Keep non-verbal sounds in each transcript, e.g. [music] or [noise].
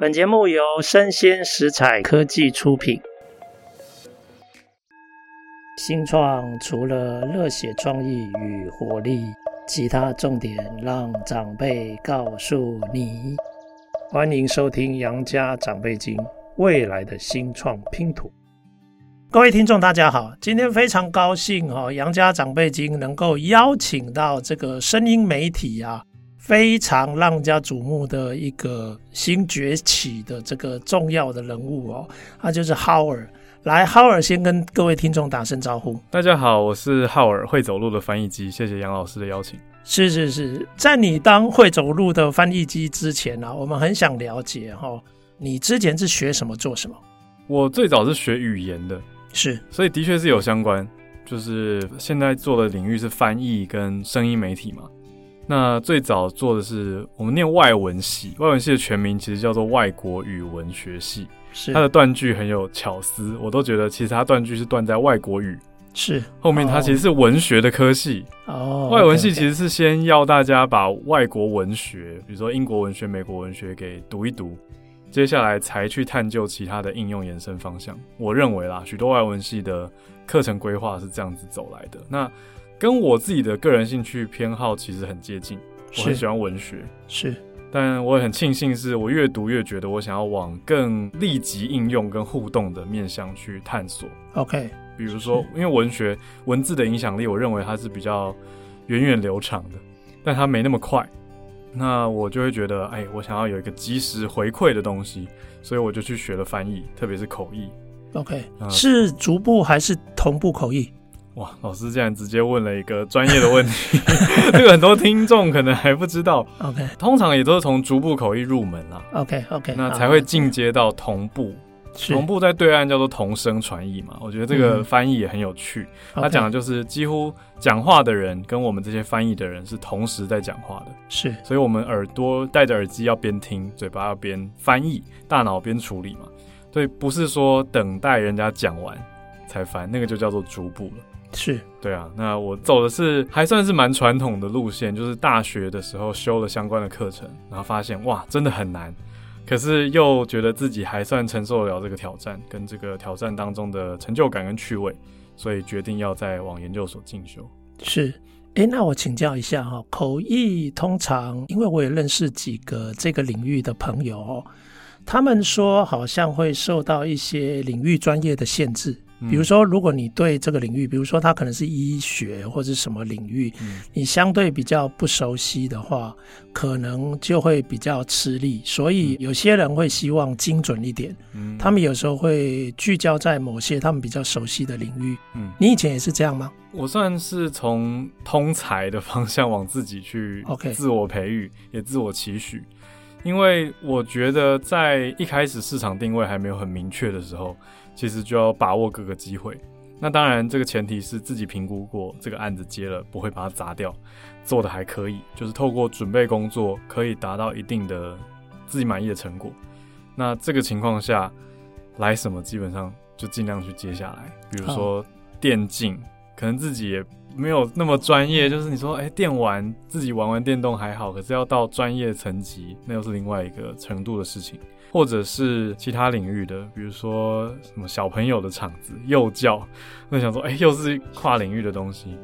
本节目由生鲜食材科技出品。新创除了热血创意与活力，其他重点让长辈告诉你。欢迎收听《杨家长辈经》，未来的新创拼图。各位听众，大家好，今天非常高兴哦，《杨家长辈经》能够邀请到这个声音媒体啊，非常让人家瞩目的一个新崛起的这个重要的人物哦，他就是浩尔。来，浩尔先跟各位听众打声招呼。大家好，我是浩尔，会走路的翻译机。谢谢杨老师的邀请。是是是，在你当会走路的翻译机之前呢、啊，我们很想了解哈、哦，你之前是学什么做什么？我最早是学语言的。是，所以的确是有相关，就是现在做的领域是翻译跟声音媒体嘛。那最早做的是我们念外文系，外文系的全名其实叫做外国语文学系。是，它的断句很有巧思，我都觉得其实它断句是断在外国语。是，后面它其实是文学的科系。哦，外文系其实是先要大家把外国文学，比如说英国文学、美国文学给读一读。接下来才去探究其他的应用延伸方向。我认为啦，许多外文系的课程规划是这样子走来的。那跟我自己的个人兴趣偏好其实很接近。我很喜欢文学，是，但我也很庆幸，是我越读越觉得我想要往更立即应用跟互动的面向去探索。OK，比如说，因为文学文字的影响力，我认为它是比较源远流长的，但它没那么快。那我就会觉得，哎，我想要有一个及时回馈的东西，所以我就去学了翻译，特别是口译。OK，呃，是逐步还是同步口译？哇，老师竟然直接问了一个专业的问题，这个很多听众可能还不知道。OK，通常也都是从逐步口译入门啦。OK，OK，okay, okay, 那才会进阶到同步。同步在对岸叫做同声传译嘛，我觉得这个翻译也很有趣。嗯、他讲的就是几乎讲话的人跟我们这些翻译的人是同时在讲话的，是，所以我们耳朵戴着耳机要边听，嘴巴要边翻译，大脑边处理嘛。所以不是说等待人家讲完才翻，那个就叫做逐步了。是，对啊。那我走的是还算是蛮传统的路线，就是大学的时候修了相关的课程，然后发现哇，真的很难。可是又觉得自己还算承受得了这个挑战，跟这个挑战当中的成就感跟趣味，所以决定要再往研究所进修。是，哎，那我请教一下哈，口译通常，因为我也认识几个这个领域的朋友哦，他们说好像会受到一些领域专业的限制。比如说，如果你对这个领域，比如说它可能是医学或者什么领域，你相对比较不熟悉的话，可能就会比较吃力。所以有些人会希望精准一点，他们有时候会聚焦在某些他们比较熟悉的领域。嗯你以前也是这样吗？我算是从通才的方向往自己去自我培育，也自我期许，因为我觉得在一开始市场定位还没有很明确的时候。其实就要把握各个机会，那当然这个前提是自己评估过这个案子接了不会把它砸掉，做的还可以，就是透过准备工作可以达到一定的自己满意的成果。那这个情况下来什么基本上就尽量去接下来，比如说电竞，可能自己也没有那么专业，就是你说哎电玩自己玩玩电动还好，可是要到专业层级那又是另外一个程度的事情。或者是其他领域的，比如说什么小朋友的场子、幼教，那想说，哎、欸，又是跨领域的东西。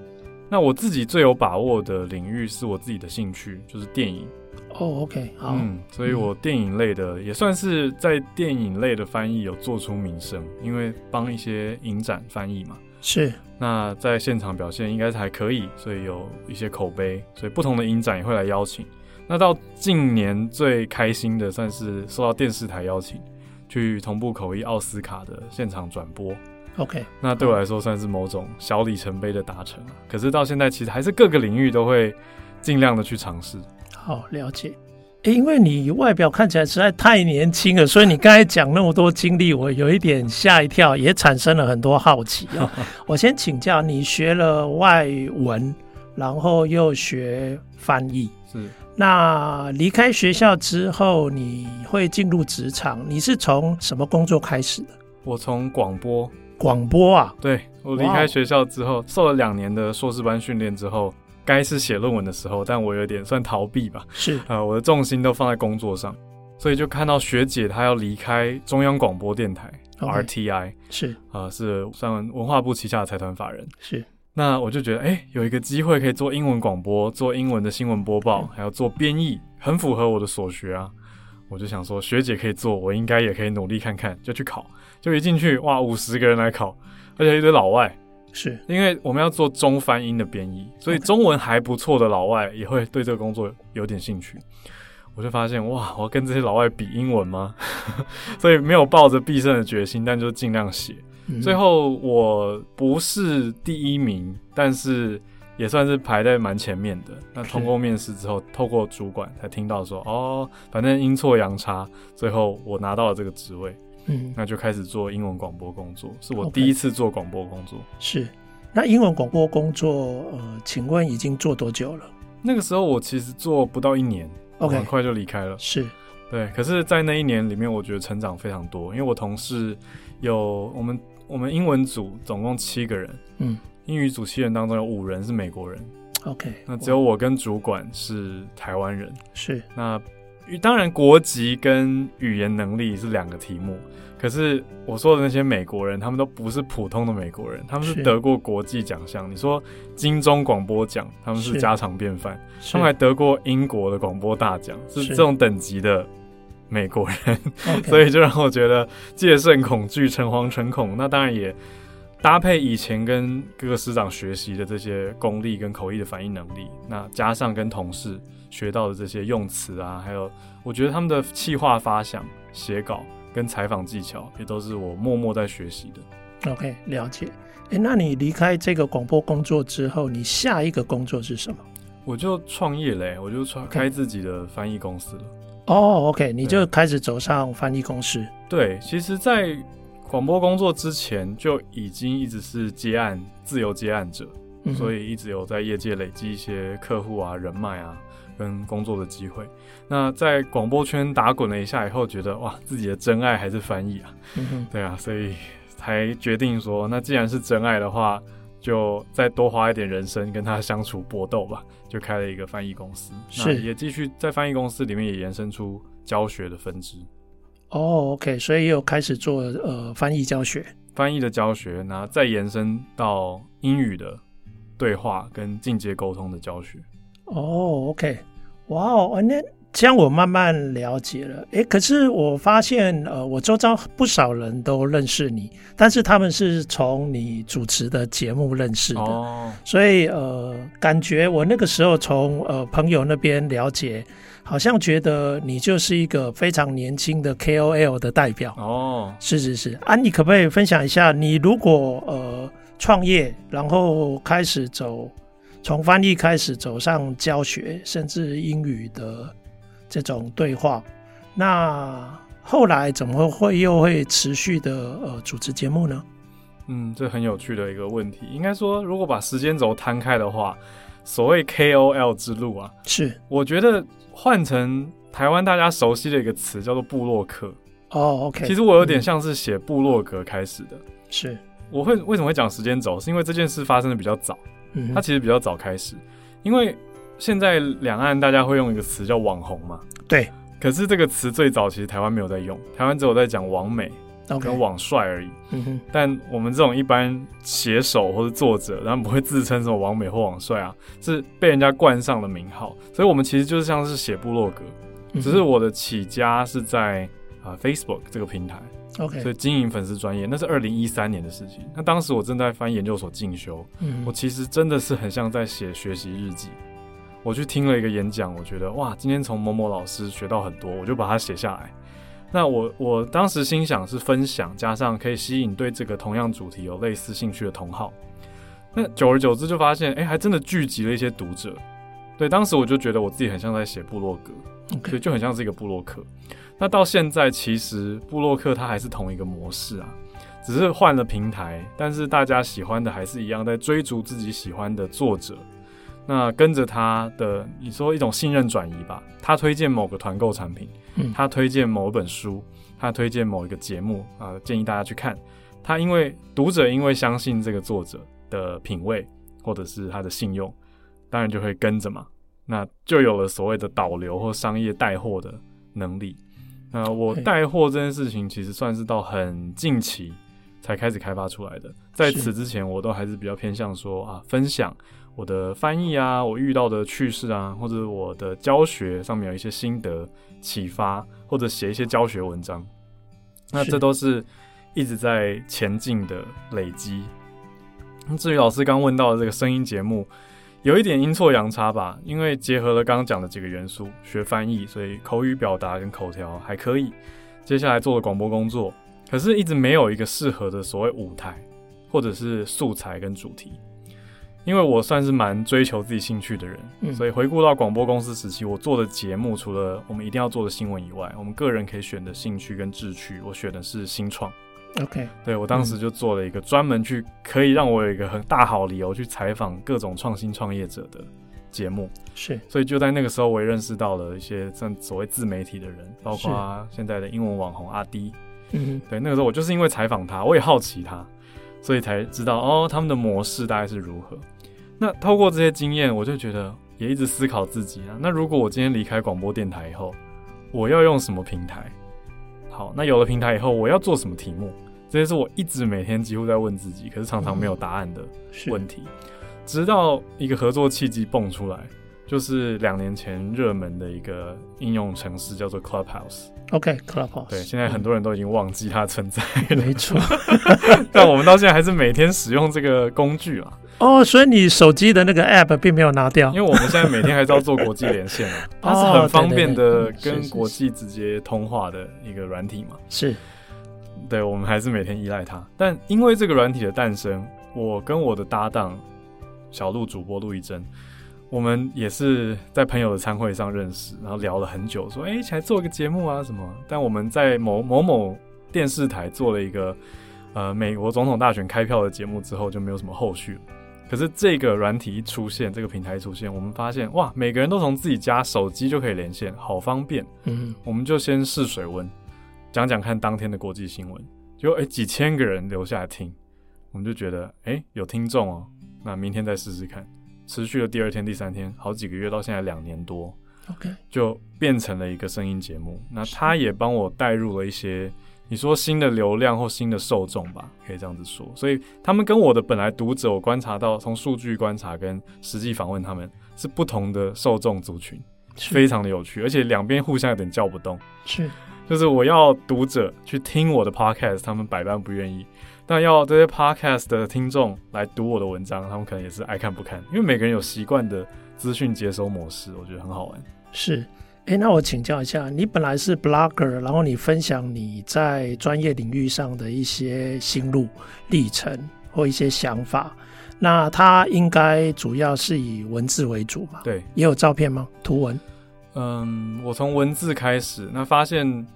那我自己最有把握的领域是我自己的兴趣，就是电影。哦、oh，OK，好。嗯，所以我电影类的、嗯、也算是在电影类的翻译有做出名声，因为帮一些影展翻译嘛。是。那在现场表现应该是还可以，所以有一些口碑，所以不同的影展也会来邀请。那到近年最开心的，算是受到电视台邀请，去同步口译奥斯卡的现场转播。OK，那对我来说算是某种小里程碑的达成。可是到现在，其实还是各个领域都会尽量的去尝试。好，了解。欸，因为你外表看起来实在太年轻了，所以你刚才讲那么多经历，我有一点吓一跳，也产生了很多好奇啊。[laughs] 我先请教，你学了外文，然后又学翻译，是。那离开学校之后，你会进入职场？你是从什么工作开始的？我从广播。广播啊？对，我离开学校之后，受了两年的硕士班训练之后，该是写论文的时候，但我有点算逃避吧。是啊，我的重心都放在工作上。所以就看到学姐她要离开中央广播电台 RTI，是啊、呃，是算文化部旗下的财团法人。是，那我就觉得，哎、欸，有一个机会可以做英文广播，做英文的新闻播报，还要做编译，很符合我的所学啊。我就想说，学姐可以做，我应该也可以努力看看，就去考。就一进去，哇，五十个人来考，而且一堆老外。是因为我们要做中翻英的编译，所以中文还不错的老外也会对这个工作有点兴趣。我就发现，哇，我要跟这些老外比英文吗？[laughs] 所以没有抱着必胜的决心，但就尽量写。嗯。最后我不是第一名，但是也算是排在蛮前面的。那通过面试之后，透过主管才听到说，哦，反正阴错阳差，最后我拿到了这个职位。嗯，那就开始做英文广播工作，是我第一次做广播工作。Okay. 是，那英文广播工作，呃，请问已经做多久了？那个时候我其实做不到一年，OK，很快就离开了。是，对。可是，在那一年里面，我觉得成长非常多，因为我同事有我们我们英文组总共七个人，嗯，英语组七人当中有五人是美国人，OK，那只有我跟主管是台湾人，是那。当然，国籍跟语言能力是两个题目。可是我说的那些美国人，他们都不是普通的美国人，他们是得过国际奖项。你说金钟广播奖，他们是家常便饭。他们还得过英国的广播大奖，是这种等级的美国人。[laughs] [laughs] 所以就让我觉得戒慎恐惧，诚惶诚恐。那当然也搭配以前跟各个师长学习的这些功力跟口译的反应能力，那加上跟同事。学到的这些用词啊，还有我觉得他们的气化发想、写稿跟采访技巧，也都是我默默在学习的。OK，了解。诶，那你离开这个广播工作之后，你下一个工作是什么？我就创业嘞，我就创开自己的翻译公司了。哦，OK，你就开始走上翻译公司。对，其实，在广播工作之前就已经一直是接案、自由接案者，嗯，所以一直有在业界累积一些客户啊、人脉啊。跟工作的机会，那在广播圈打滚了一下以后，觉得哇，自己的真爱还是翻译啊，嗯，对啊，所以才决定说，那既然是真爱的话，就再多花一点人生跟他相处搏斗吧，就开了一个翻译公司，那也继续在翻译公司里面也延伸出教学的分支。哦，OK，所以又开始做呃翻译教学，翻译的教学，然后再延伸到英语的对话跟进阶沟通的教学。哦、oh，OK，哇哦，那这样我慢慢了解了。诶，可是我发现，呃，我周遭不少人都认识你，但是他们是从你主持的节目认识的。哦、oh.，所以呃，感觉我那个时候从呃朋友那边了解，好像觉得你就是一个非常年轻的 KOL 的代表。哦、oh.，是是是，啊，你可不可以分享一下，你如果呃创业，然后开始走。从翻译开始走上教学，甚至英语的这种对话，那后来怎么会又会持续的呃主持节目呢？嗯，这很有趣的一个问题。应该说，如果把时间轴摊开的话，所谓 KOL 之路啊，是我觉得换成台湾大家熟悉的一个词叫做部落客。哦，OK，其实我有点像是写部落格开始的。是，我会为什么会讲时间轴？是因为这件事发生的比较早。它其实比较早开始，因为现在两岸大家会用一个词叫网红嘛。对。可是这个词最早其实台湾没有在用，台湾只有在讲网美跟网帅而已。嗯。但我们这种一般写手或者作者，他们不会自称什么网美或网帅啊，是被人家冠上了名号。所以我们其实就是像是写部落格，只是我的起家是在啊 Facebook 这个平台。OK，所以经营粉丝专业，那是二零一三年的事情。那当时我正在翻研究所进修，嗯，我其实真的是很像在写学习日记。我去听了一个演讲，我觉得哇，今天从某某老师学到很多，我就把它写下来。那我我当时心想是分享，加上可以吸引对这个同样主题有类似兴趣的同好。那久而久之就发现，哎、欸，还真的聚集了一些读者。对，当时我就觉得我自己很像在写部落格.所以就很像是一个部落客。那到现在，其实布洛克它还是同一个模式啊，只是换了平台，但是大家喜欢的还是一样，在追逐自己喜欢的作者。那跟着他的，你说一种信任转移吧，他推荐某个团购产品，他推荐某一本书，他推荐某一个节目啊、呃，建议大家去看。他因为读者因为相信这个作者的品味或者是他的信用，当然就会跟着嘛，那就有了所谓的导流或商业带货的能力。那我带货这件事情，其实算是到很近期才开始开发出来的。在此之前，我都还是比较偏向说啊，分享我的翻译啊，我遇到的趣事啊，或者我的教学上面有一些心得启发，或者写一些教学文章。那这都是一直在前进的累积。至于老师刚问到的这个声音节目，有一点阴错阳差吧，因为结合了刚刚讲的几个元素，学翻译，所以口语表达跟口条还可以。接下来做了广播工作，可是一直没有一个适合的所谓舞台，或者是素材跟主题。因为我算是蛮追求自己兴趣的人，嗯、所以回顾到广播公司时期，我做的节目除了我们一定要做的新闻以外，我们个人可以选的兴趣跟志趣，我选的是新创。OK，对，我当时就做了一个专门去可以让我有一个很大好理由去采访各种创新创业者的节目，是，所以就在那个时候，我也认识到了一些像所谓自媒体的人，包括现在的英文网红阿滴，嗯，对，那个时候我就是因为采访他，我也好奇他，所以才知道哦，他们的模式大概是如何。那透过这些经验，我就觉得也一直思考自己啊，那如果我今天离开广播电台以后，我要用什么平台？好，那有了平台以后，我要做什么题目？这些是我一直每天几乎在问自己，可是常常没有答案的问题。嗯、直到一个合作契机蹦出来，就是两年前热门的一个应用程式，叫做 Clubhouse。OK，Clubhouse。对，现在很多人都已经忘记它存在没错，[laughs] 但我们到现在还是每天使用这个工具啊。哦，所以你手机的那个 App 并没有拿掉，因为我们现在每天还是要做国际连线啊，[laughs] 它是很方便的跟国际直接通话的一个软体嘛。是。对，我们还是每天依赖它，但因为这个软体的诞生，我跟我的搭档小鹿主播陆一真，我们也是在朋友的餐会上认识，然后聊了很久，说哎，一起来做一个节目啊什么。但我们在某某某电视台做了一个呃美国总统大选开票的节目之后，就没有什么后续了。可是这个软体一出现，这个平台一出现，我们发现哇，每个人都从自己家手机就可以连线，好方便。嗯，我们就先试水温。讲讲看当天的国际新闻，就哎几千个人留下来听，我们就觉得哎有听众哦，那明天再试试看，持续了第二天、第三天，好几个月到现在两年多，OK，就变成了一个声音节目。那他也帮我带入了一些你说新的流量或新的受众吧，可以这样子说。所以他们跟我的本来读者，我观察到从数据观察跟实际访问他们是不同的受众族群，非常的有趣，而且两边互相有点叫不动，是。就是我要读者去听我的 podcast，他们百般不愿意；但要这些 podcast 的听众来读我的文章，他们可能也是爱看不看。因为每个人有习惯的资讯接收模式，我觉得很好玩。是，哎、欸，那我请教一下，你本来是 blogger，然后你分享你在专业领域上的一些心路历程或一些想法，那它应该主要是以文字为主嘛？对，也有照片吗？图文？嗯，我从文字开始，那发现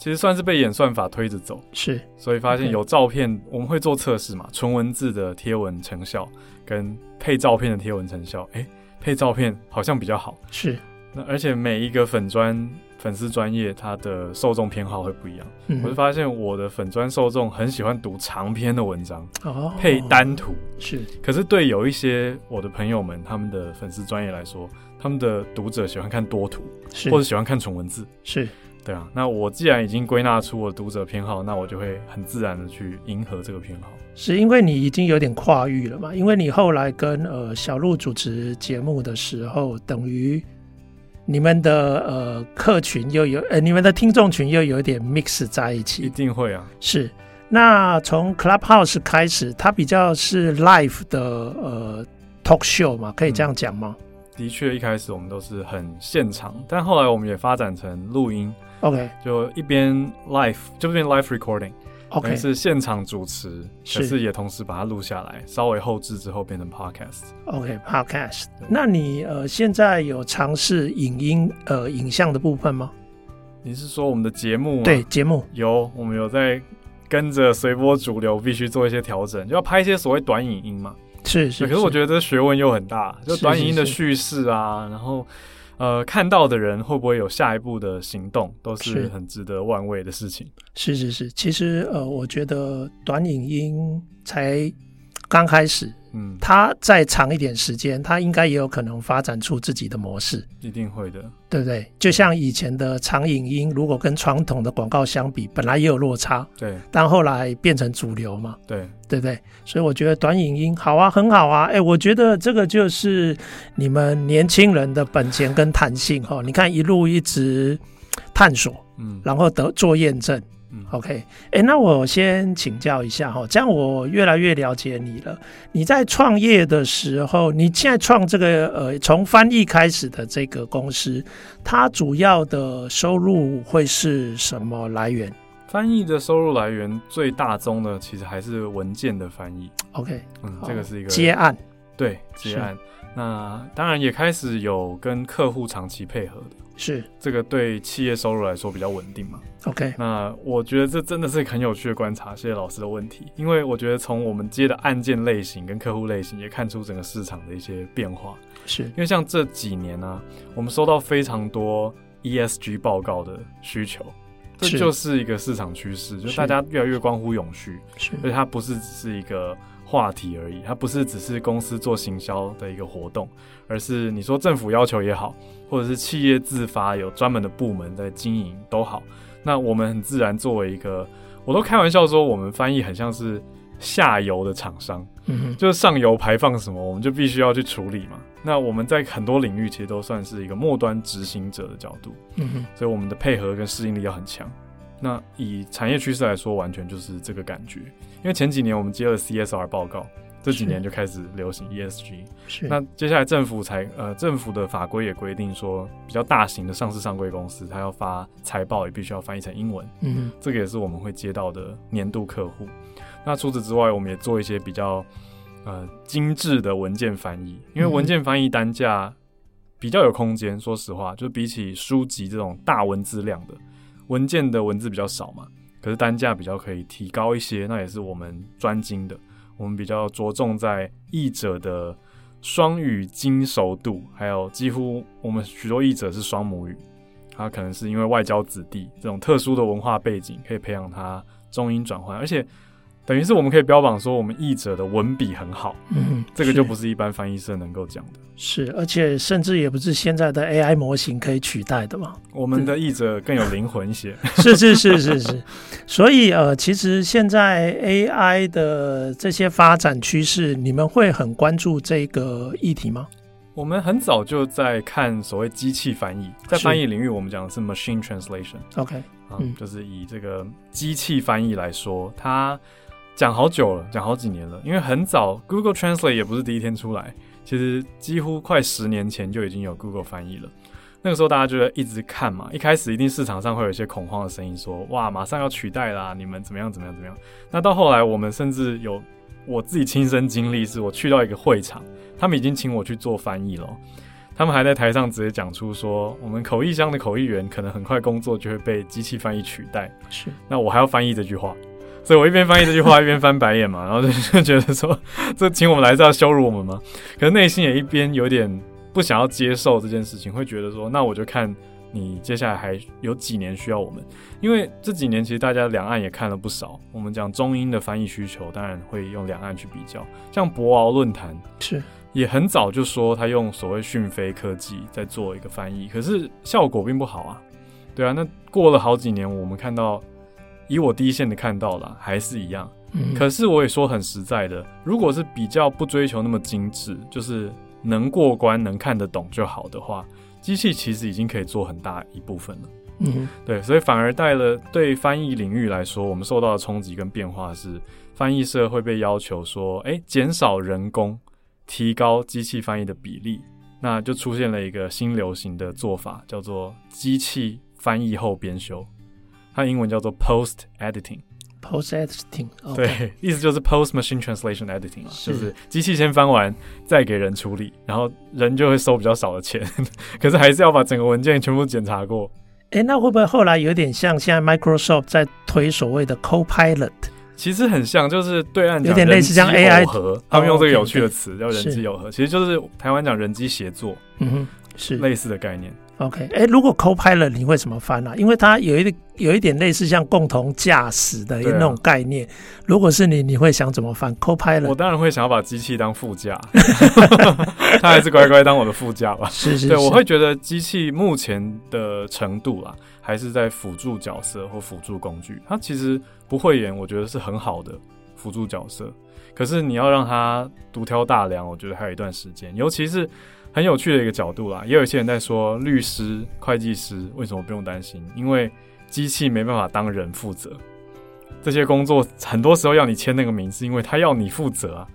其实算是被演算法推着走，是，所以发现有照片.我们会做测试嘛，纯文字的贴文成效跟配照片的贴文成效，哎，配照片好像比较好，是，那而且每一个粉专粉丝专业，它的受众偏好会不一样，嗯、我就发现我的粉专受众很喜欢读长篇的文章，哦，配单图是，可是对有一些我的朋友们，他们的粉丝专业来说。他们的读者喜欢看多图，是或者喜欢看纯文字，是对啊。那我既然已经归纳出我读者偏好，那我就会很自然的去迎合这个偏好。是因为你已经有点跨域了嘛？因为你后来跟呃小鹿主持节目的时候，等于你们的呃客群又有呃你们的听众群又有点 mix 在一起。一定会啊。是。那从 Clubhouse 开始，它比较是 live 的呃 talk show 嘛？可以这样讲吗？嗯的确，一开始我们都是很现场，但后来我们也发展成录音。OK，就一边 live 就变 live recording，OK，Okay. 是现场主持，可是也同时把它录下来，稍微后置之后变成 podcast。OK，podcast。那你呃现在有尝试影音呃影像的部分吗？你是说我们的节目？对，节目有，我们有在跟着随波逐流，必须做一些调整，就要拍一些所谓短影音嘛。是是，可是我觉得这学问又很大，就短影音的叙事啊，然后呃，看到的人会不会有下一步的行动，都是很值得玩味的事情。是是是，其实呃，我觉得短影音才刚开始，嗯，它再长一点时间，他应该也有可能发展出自己的模式，一定会的，对不对？就像以前的长影音，如果跟传统的广告相比，本来也有落差，对，但后来变成主流嘛，对，对不对？所以我觉得短影音好啊，很好啊，哎，我觉得这个就是你们年轻人的本钱跟弹性哈，你看一路一直探索，嗯，然后得做验证。嗯，OK，哎、欸，那我先请教一下哈，这样我越来越了解你了。你在创业的时候，你现在创这个呃，从翻译开始的这个公司，它主要的收入会是什么来源？翻译的收入来源最大宗的，其实还是文件的翻译。OK，嗯，这个是一个接案，对，接案。那当然也开始有跟客户长期配合的。是这个对企业收入来说比较稳定嘛？OK，那我觉得这真的是很有趣的观察。谢谢老师的问题，因为我觉得从我们接的案件类型跟客户类型也看出整个市场的一些变化。是因为像这几年呢、啊，我们收到非常多 ESG 报告的需求，这就是一个市场趋势，就大家越来越关乎永续，所以它不是只是一个。话题而已，它不是只是公司做行销的一个活动，而是你说政府要求也好，或者是企业自发有专门的部门在经营都好，那我们很自然作为一个，我都开玩笑说，我们翻译很像是下游的厂商，嗯，就是上游排放什么，我们就必须要去处理嘛。那我们在很多领域其实都算是一个末端执行者的角度，嗯，所以我们的配合跟适应力要很强。那以产业趋势来说，完全就是这个感觉。因为前几年我们接了 CSR 报告，这几年就开始流行 ESG。[laughs] 是。那接下来政府才呃，政府的法规也规定说，比较大型的上市上柜公司，它要发财报也必须要翻译成英文。嗯。这个也是我们会接到的年度客户。那除此之外，我们也做一些比较呃精致的文件翻译，因为文件翻译单价比较有空间。说实话，就比起书籍这种大文字量的。文件的文字比较少嘛，可是单价比较可以提高一些，那也是我们专精的。我们比较着重在译者的双语精熟度，还有几乎我们许多译者是双母语，他可能是因为外交子弟这种特殊的文化背景，可以培养他中英转换，而且。等于是我们可以标榜说我们译者的文笔很好，嗯，这个就不是一般翻译社能够讲的。是，而且甚至也不是现在的 AI 模型可以取代的嘛。我们的译者更有灵魂一些。[laughs] 是是是是是。所以呃，其实现在 AI 的这些发展趋势，你们会很关注这个议题吗？我们很早就在看所谓机器翻译，在翻译领域，我们讲的是 machine translation。OK，嗯，就是以这个机器翻译来说，它。讲好久了，讲好几年了。因为很早，Google Translate 也不是第一天出来，其实几乎快十年前就已经有 Google 翻译了。那个时候大家就在一直看嘛，一开始一定市场上会有一些恐慌的声音，说哇，马上要取代啦，你们怎么样怎么样怎么样。那到后来，我们甚至有我自己亲身经历，是我去到一个会场，他们已经请我去做翻译了，他们还在台上直接讲出说，我们口译箱的口译员可能很快工作就会被机器翻译取代。是，那我还要翻译这句话。所以我一边翻译这句话，一边翻白眼嘛，然后就就觉得说，[laughs] 这请我们来是要羞辱我们吗？可是内心也一边有点不想要接受这件事情，会觉得说，那我就看你接下来还有几年需要我们，因为这几年其实大家两岸也看了不少。我们讲中英的翻译需求，当然会用两岸去比较，像博鳌论坛是也很早就说他用所谓讯飞科技在做一个翻译，可是效果并不好啊。对啊，那过了好几年，我们看到。以我第一线的看到了，还是一样。嗯。可是我也说很实在的，如果是比较不追求那么精致，就是能过关、能看得懂就好的话，机器其实已经可以做很大一部分了。嗯，对，所以反而带了对翻译领域来说，我们受到的冲击跟变化是，翻译社会被要求说，哎，减少人工，提高机器翻译的比例，那就出现了一个新流行的做法，叫做机器翻译后编修。它英文叫做 post editing，post editing，对，意思就是 post machine translation editing 啊，就是机器先翻完，再给人处理，然后人就会收比较少的钱，[laughs] 可是还是要把整个文件全部检查过。哎，那会不会后来有点像现在 Microsoft 在推所谓的 Copilot？其实很像，就是对岸有点类似像 AI 和，他们用这个有趣的词叫人机耦合，其实就是台湾讲人机协作，嗯哼，是。类似的概念。OK，哎，如果 Copilot 你会怎么翻呢、啊？因为它有一有一点类似像共同驾驶的那种概念。啊、如果是你，你会想怎么翻 Copilot？我当然会想要把机器当副驾，[laughs] 他还是乖乖当我的副驾吧。是是是，对，我会觉得机器目前的程度啦，还是在辅助角色或辅助工具。它其实不会演，我觉得是很好的辅助角色。可是你要让它独挑大梁，我觉得还有一段时间，尤其是。很有趣的一个角度啦，也有一些人在说，律师、会计师为什么不用担心？因为机器没办法当人负责，这些工作很多时候要你签那个名，是因为他要你负责啊。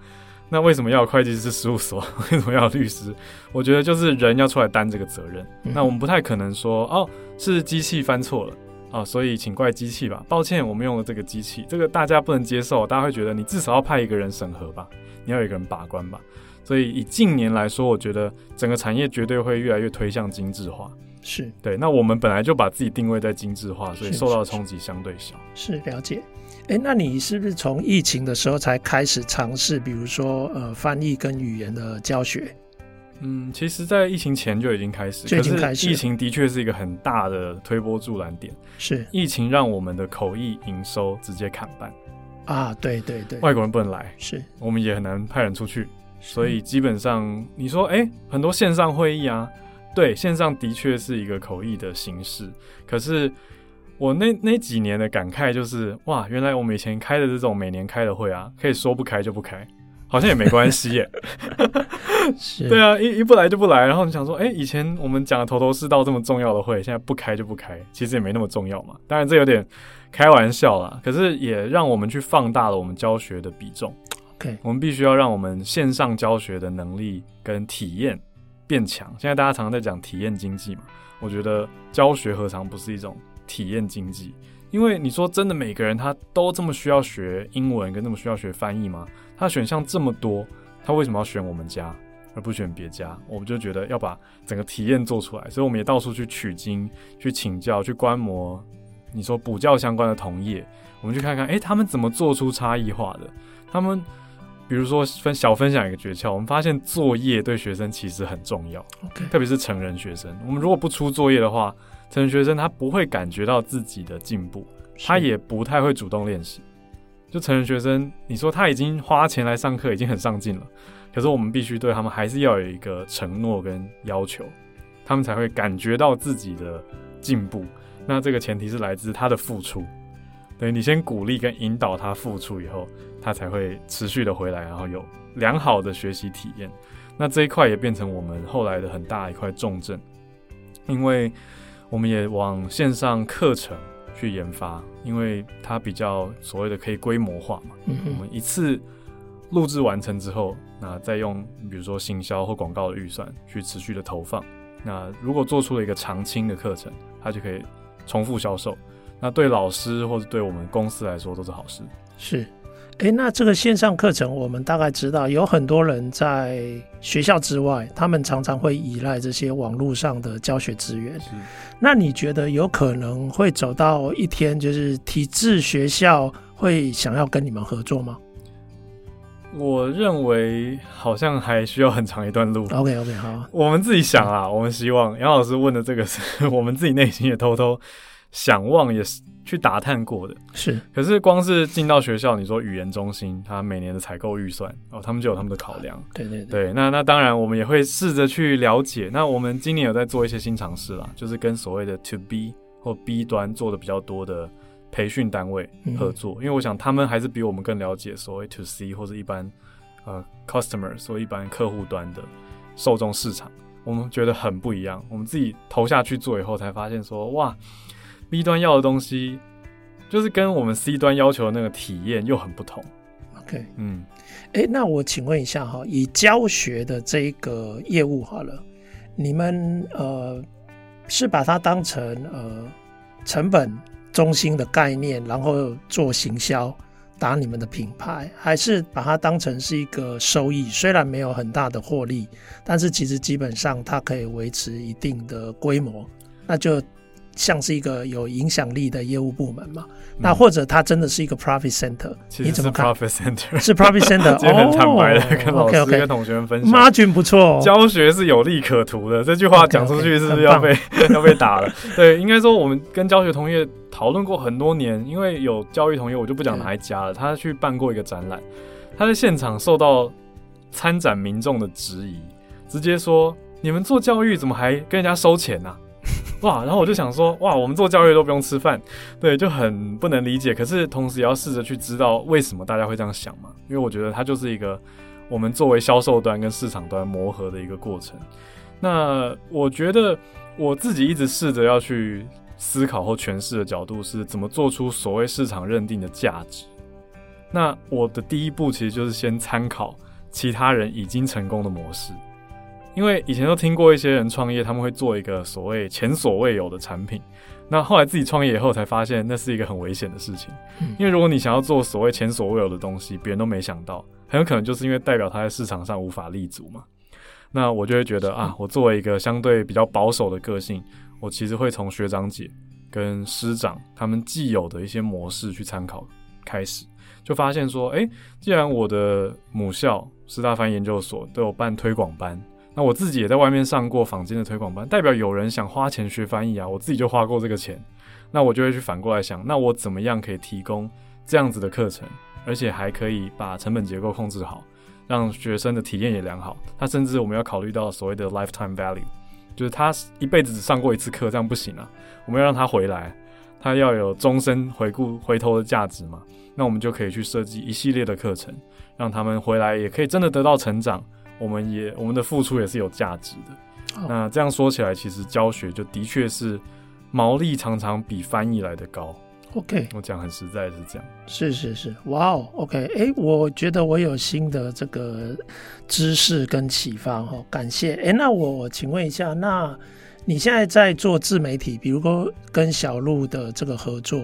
那为什么要有会计师事务所？[laughs] 为什么要有律师？我觉得就是人要出来担这个责任。那我们不太可能说，哦，是机器翻错了啊，所以请怪机器吧。抱歉，我们用了这个机器，这个大家不能接受，大家会觉得你至少要派一个人审核吧，你要有一个人把关吧。所以以近年来说，我觉得整个产业绝对会越来越推向精致化。是对。那我们本来就把自己定位在精致化，所以受到的冲击相对小。是，了解。哎、欸，那你是不是从疫情的时候才开始尝试，比如说呃翻译跟语言的教学？嗯，其实，在疫情前就已经开始。就已经开始。疫情的确是一个很大的推波助澜点。是。疫情让我们的口译营收直接砍半。啊，对对对。外国人不能来，是我们也很难派人出去。所以基本上，你说，哎、欸，很多线上会议啊，对，线上的确是一个口译的形式。可是我那那几年的感慨就是，哇，原来我们以前开的这种每年开的会啊，可以说不开就不开，好像也没关系耶。是 [laughs] 对啊，一一不来就不来。然后你想说，哎、欸，以前我们讲的头头是道这么重要的会，现在不开就不开，其实也没那么重要嘛。当然这有点开玩笑啦，可是也让我们去放大了我们教学的比重。我们必须要让我们线上教学的能力跟体验变强。现在大家常常在讲体验经济嘛，我觉得教学何尝不是一种体验经济？因为你说真的，每个人他都这么需要学英文，跟那么需要学翻译吗？他选项这么多，他为什么要选我们家而不选别家？我们就觉得要把整个体验做出来，所以我们也到处去取经、去请教、去观摩。你说补教相关的同业，我们去看看，诶，他们怎么做出差异化的？他们。比如说分小分享一个诀窍，我们发现作业对学生其实很重要.特别是成人学生。我们如果不出作业的话，成人学生他不会感觉到自己的进步，他也不太会主动练习。就成人学生，你说他已经花钱来上课，已经很上进了，可是我们必须对他们还是要有一个承诺跟要求，他们才会感觉到自己的进步。那这个前提是来自他的付出。对，你先鼓励跟引导他付出以后，他才会持续的回来，然后有良好的学习体验。那这一块也变成我们后来的很大一块重镇，因为我们也往线上课程去研发，因为它比较所谓的可以规模化嘛。嗯，我们一次录制完成之后，那再用比如说行销或广告的预算去持续的投放。那如果做出了一个长青的课程，它就可以重复销售。那对老师或者对我们公司来说都是好事。是，哎，那这个线上课程，我们大概知道有很多人在学校之外，他们常常会依赖这些网络上的教学资源。那你觉得有可能会走到一天，就是体制学校会想要跟你们合作吗？我认为好像还需要很长一段路。OK OK，好，我们自己想啊，我们希望杨老师问的这个是 [laughs] 我们自己内心也偷偷。想望也是去打探过的，是。可是光是进到学校，你说语言中心，他每年的采购预算哦，他们就有他们的考量。对对对。对，那那当然，我们也会试着去了解。那我们今年有在做一些新尝试啦，就是跟所谓的 To B 或 B 端做的比较多的培训单位合作，嗯，因为我想他们还是比我们更了解所谓 To C 或者一般呃 Customer，所以一般客户端的受众市场，我们觉得很不一样。我们自己投下去做以后，才发现说哇。B 端要的东西，就是跟我们 C 端要求的那个体验又很不同。OK，嗯，哎、欸，那我请问一下哈，以教学的这一个业务好了，你们呃是把它当成呃成本中心的概念，然后做行销打你们的品牌，还是把它当成是一个收益？虽然没有很大的获利，但是其实基本上它可以维持一定的规模，那就。像是一个有影响力的业务部门嘛？嗯、那或者它真的是一个 profit center？你怎么看？profit center 是 profit center，[laughs] 今天很坦白的跟老师跟同学们分享。margin 不错，教学是有利可图的。这句话讲出去是不是要被 [laughs] 要被打了？对，应该说我们跟教学同业讨论过很多年，因为有教育同业，我就不讲哪一家了。他去办过一个展览，他在现场受到参展民众的质疑，直接说：“你们做教育怎么还跟人家收钱呢、啊？”哇，然后我就想说，哇，我们做教育都不用吃饭，对，就很不能理解。可是同时也要试着去知道为什么大家会这样想嘛？因为我觉得它就是一个我们作为销售端跟市场端磨合的一个过程。那我觉得我自己一直试着要去思考或诠释的角度是怎么做出所谓市场认定的价值。那我的第一步其实就是先参考其他人已经成功的模式。因为以前都听过一些人创业，他们会做一个所谓前所未有的产品，那后来自己创业以后才发现，那是一个很危险的事情。因为如果你想要做所谓前所未有的东西，别人都没想到，很有可能就是因为代表他在市场上无法立足嘛。那我就会觉得啊，我作为一个相对比较保守的个性，我其实会从学长姐跟师长他们既有的一些模式去参考开始，就发现说，诶，既然我的母校师大翻译研究所都有办推广班。那我自己也在外面上过坊间的推广班，代表有人想花钱学翻译啊，我自己就花过这个钱，那我就会去反过来想，那我怎么样可以提供这样子的课程，而且还可以把成本结构控制好，让学生的体验也良好。他甚至我们要考虑到所谓的 lifetime value，就是他一辈子只上过一次课，这样不行啊，我们要让他回来，他要有终身回顾回头的价值嘛。那我们就可以去设计一系列的课程，让他们回来也可以真的得到成长。我们也我们的付出也是有价值的。Oh. 那这样说起来，其实教学就的确是毛利常常比翻译来的高。OK，我讲很实在是这样。是是是，哇哦，OK，哎，我觉得我有新的这个知识跟启发哦，感谢。哎，那我请问一下，那你现在在做自媒体，比如说跟小鹿的这个合作。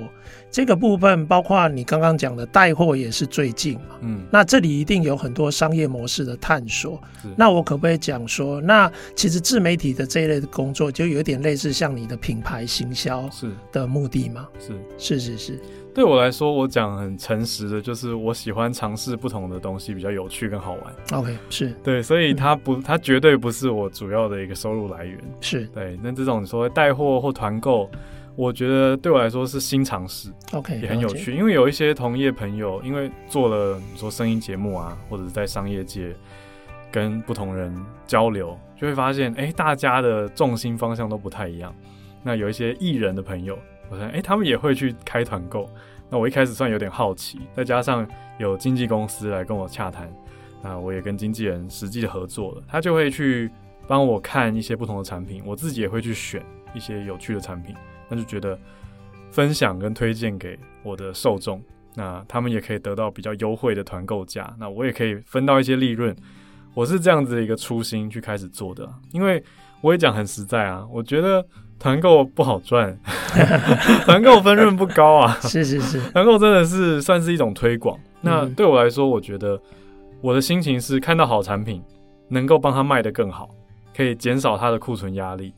这个部分包括你刚刚讲的带货也是最近嘛，嗯，那这里一定有很多商业模式的探索。那我可不可以讲说，那其实自媒体的这一类的工作就有点类似像你的品牌行销是的目的吗？是是是是。对我来说，我讲很诚实的，就是我喜欢尝试不同的东西，比较有趣跟好玩。OK，是对，所以它不，它绝对不是我主要的一个收入来源。是对，那这种所谓带货或团购。我觉得对我来说是新尝试，OK，也很有趣。因为有一些同业朋友，因为做了你说声音节目啊，或者是在商业界跟不同人交流，就会发现，哎，大家的重心方向都不太一样。那有一些艺人的朋友，我想，哎，他们也会去开团购。那我一开始算有点好奇，再加上有经纪公司来跟我洽谈，那我也跟经纪人实际的合作了，他就会去帮我看一些不同的产品，我自己也会去选一些有趣的产品。那就觉得分享跟推荐给我的受众，那他们也可以得到比较优惠的团购价，那我也可以分到一些利润。我是这样子的一个初心去开始做的，因为我也讲很实在啊，我觉得团购不好赚，[laughs] 团购分润不高啊。[laughs] 是是是，团购真的是算是一种推广。那对我来说，我觉得我的心情是看到好产品，能够帮他卖得更好，可以减少他的库存压力。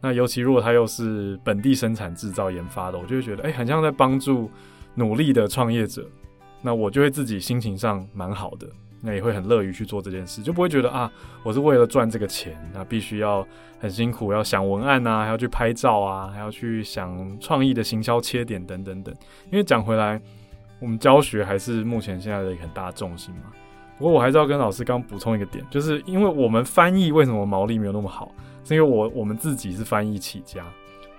那尤其如果他又是本地生产、制造、研发的，我就会觉得，哎、欸，很像在帮助努力的创业者。那我就会自己心情上蛮好的，那也会很乐于去做这件事，就不会觉得啊，我是为了赚这个钱，那必须要很辛苦，要想文案啊，还要去拍照啊，还要去想创意的行销切点等等等。因为讲回来，我们教学还是目前现在的一个很大的重心嘛。不过我还是要跟老师刚补充一个点，就是因为我们翻译为什么毛利没有那么好？是因为我我们自己是翻译起家，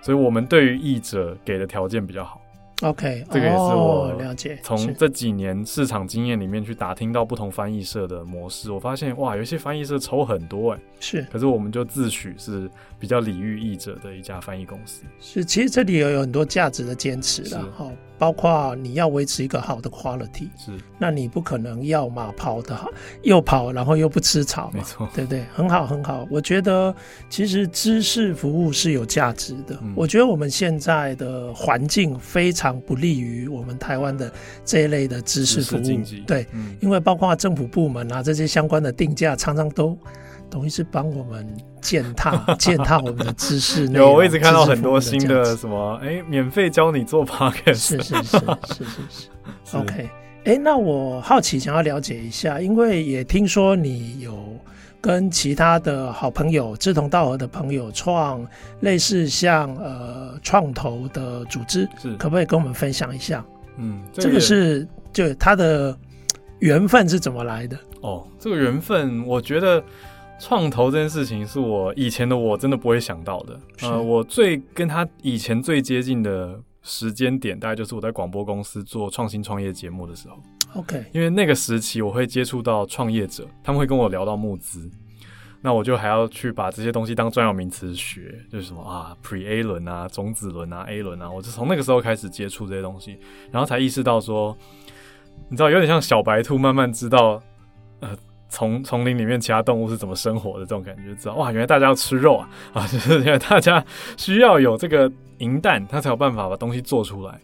所以我们对于译者给的条件比较好。OK，这个也是我了解。从这几年市场经验里面去打听到不同翻译社的模式，我发现哇，有些翻译社抽很多哎、欸。是，可是我们就自诩是比较礼遇译者的一家翻译公司。是，其实这里有有很多价值的坚持的哈。包括你要维持一个好的 quality，是，那你不可能要嘛跑的好，又跑然后又不吃草嘛，没错，对不对？很好很好，我觉得其实知识服务是有价值的。嗯、我觉得我们现在的环境非常不利于我们台湾的这一类的知识服务，对、嗯，因为包括政府部门啊这些相关的定价常常都。等于是帮我们践踏 [laughs] 践踏我们的知识。有，我一直看到很多新的什么，哎、欸，免费教你做 podcast。是是是是是是，是。[laughs] OK，哎、欸，那我好奇想要了解一下，因为也听说你有跟其他的好朋友、志同道合的朋友创类似像呃创投的组织，是可不可以跟我们分享一下？嗯，这个、这个是就他的缘分是怎么来的？哦，这个缘分，我觉得创投这件事情是我以前的我真的不会想到的。呃，我最跟他以前最接近的时间点，大概就是我在广播公司做创新创业节目的时候。OK，因为那个时期我会接触到创业者，他们会跟我聊到募资，那我就还要去把这些东西当专有名词学，就是什么啊，Pre A 轮啊，种子轮啊，A 轮啊，我就从那个时候开始接触这些东西，然后才意识到说，你知道，有点像小白兔慢慢知道。呃，丛丛林里面其他动物是怎么生活的这种感觉，知道哇？原来大家要吃肉啊啊！[laughs] 就是因为大家需要有这个银蛋，他才有办法把东西做出来。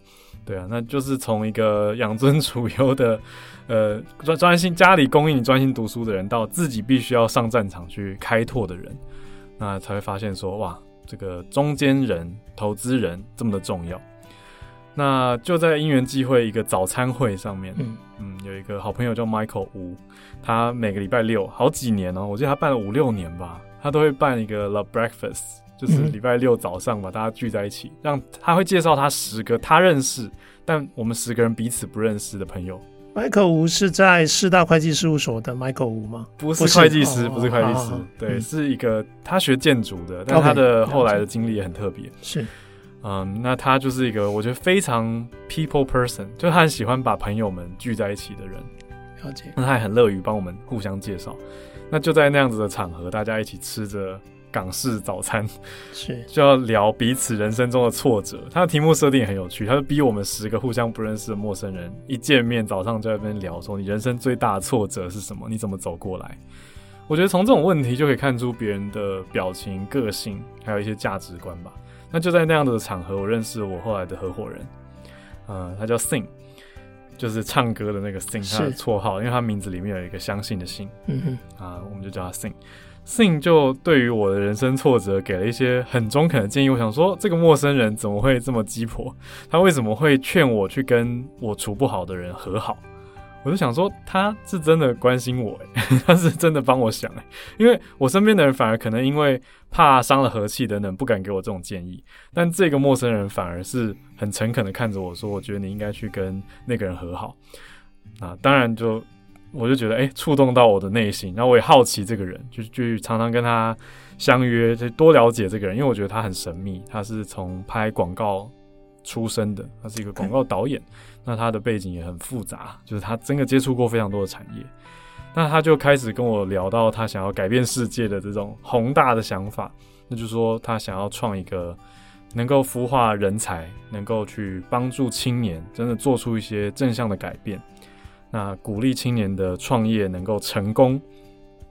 对啊，那就是从一个养尊处优的呃专专心家里供应你专心读书的人，到自己必须要上战场去开拓的人，那才会发现说哇，这个中间人、投资人这么的重要。那就在因缘际会一个早餐会上面，嗯嗯，有一个好朋友叫 Michael Wu，他每个礼拜六好几年哦、喔，我记得他办了五六年吧，他都会办一个 Love Breakfast，就是礼拜六早上把大家聚在一起，让他会介绍他十个他认识，但我们十个人彼此不认识的朋友。Michael Wu 是在四大会计事务所的 Michael Wu 吗？不是会计师，不是会计师，对，嗯、是一个他学建筑的，但他的后来的经历也很特别，是。嗯，那他就是一个我觉得非常 people person，就他很喜欢把朋友们聚在一起的人。了解。那他也很乐于帮我们互相介绍。那就在那样子的场合，大家一起吃着港式早餐，是 [laughs] 就要聊彼此人生中的挫折。他的题目设定也很有趣，他就逼我们十个互相不认识的陌生人一见面早上就在那边聊，说你人生最大的挫折是什么？你怎么走过来？我觉得从这种问题就可以看出别人的表情、个性，还有一些价值观吧。那就在那样的场合，我认识了我后来的合伙人，呃，他叫 Sing，就是唱歌的那个 Sing，他的绰号，因为他名字里面有一个相信的信，嗯哼，啊，我们就叫他 Sing。Sing 就对于我的人生挫折给了一些很中肯的建议。我想说，这个陌生人怎么会这么鸡婆？他为什么会劝我去跟我处不好的人和好？我就想说，他是真的关心我，诶，[laughs] 他是真的帮我想，诶，因为我身边的人反而可能因为怕伤了和气等等，不敢给我这种建议，但这个陌生人反而是很诚恳的看着我说，我觉得你应该去跟那个人和好。啊，当然就我就觉得，诶，触动到我的内心，然后我也好奇这个人，就就常常跟他相约，就多了解这个人，因为我觉得他很神秘，他是从拍广告出身的，他是一个广告导演。那他的背景也很复杂，就是他真的接触过非常多的产业。那他就开始跟我聊到他想要改变世界的这种宏大的想法，那就是说他想要创一个能够孵化人才，能够去帮助青年，真的做出一些正向的改变。那鼓励青年的创业能够成功，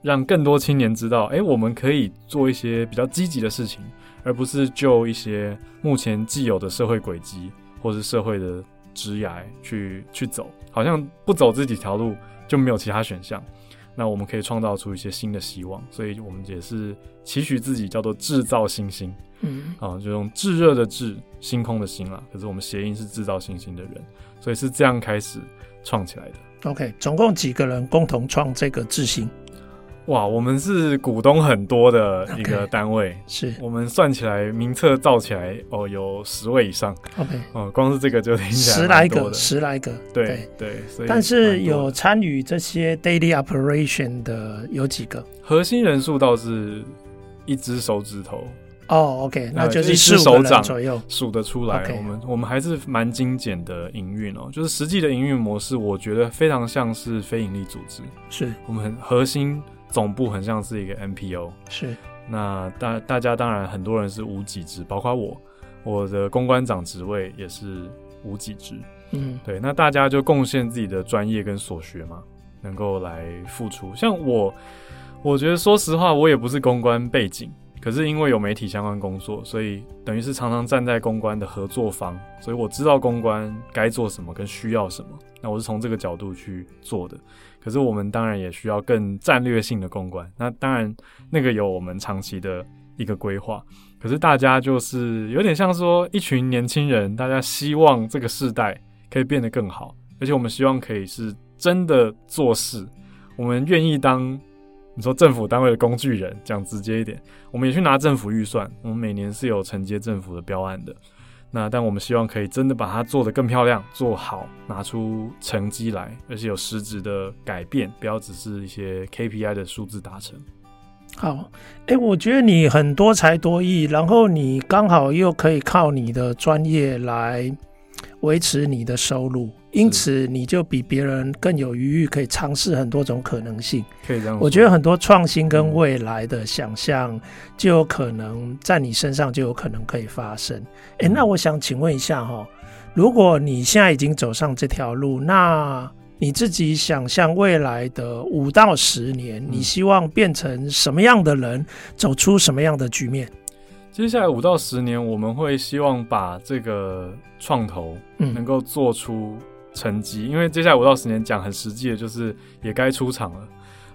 让更多青年知道，诶，我们可以做一些比较积极的事情，而不是就一些目前既有的社会轨迹或是社会的。职涯去去走，好像不走这几条路就没有其他选项。那我们可以创造出一些新的希望，所以我们也是期许自己叫做制造星星，嗯啊，就用炙热的炙，星空的星啦。可是我们谐音是制造星星的人，所以是这样开始创起来的。OK，总共几个人共同创这个智星？哇，我们是股东很多的一个单位，okay, 是我们算起来名册造起来哦，有十位以上。OK，哦，光是这个就听起来十来个，十来个，对对，对。所以但是有参与这些 daily operation 的有几个？核心人数倒是一只手指头。哦、oh,，OK，那就是一只手掌左右数得出来。我们我们还是蛮精简的营运哦，就是实际的营运模式，我觉得非常像是非营利组织。是我们很核心。总部很像是一个 NPO，是。那大大家当然很多人是无给职，包括我，我的公关长职位也是无给职。嗯，对。那大家就贡献自己的专业跟所学嘛，能够来付出。像我，我觉得说实话，我也不是公关背景，可是因为有媒体相关工作，所以等于是常常站在公关的合作方，所以我知道公关该做什么跟需要什么。那我是从这个角度去做的。可是我们当然也需要更战略性的公关。那当然那个有我们长期的一个规划。可是大家就是有点像说一群年轻人，大家希望这个世代可以变得更好，而且我们希望可以是真的做事，我们愿意当。你说政府单位的工具人，讲直接一点，我们也去拿政府预算，我们每年是有承接政府的标案的。那但我们希望可以真的把它做得更漂亮，做好，拿出成绩来，而且有实质的改变，不要只是一些 KPI 的数字达成。好，哎、我觉得你很多才多艺，然后你刚好又可以靠你的专业来维持你的收入。因此，你就比别人更有余裕，可以尝试很多种可能性。可以这样。我觉得很多创新跟未来的想象，就有可能在你身上就有可能可以发生。诶，那我想请问一下哈，如果你现在已经走上这条路，那你自己想象未来的五到十年，你希望变成什么样的人，走出什么样的局面？接下来五到十年，我们会希望把这个创投能够做出。成绩，因为接下来五到十年讲很实际的，就是也该出场了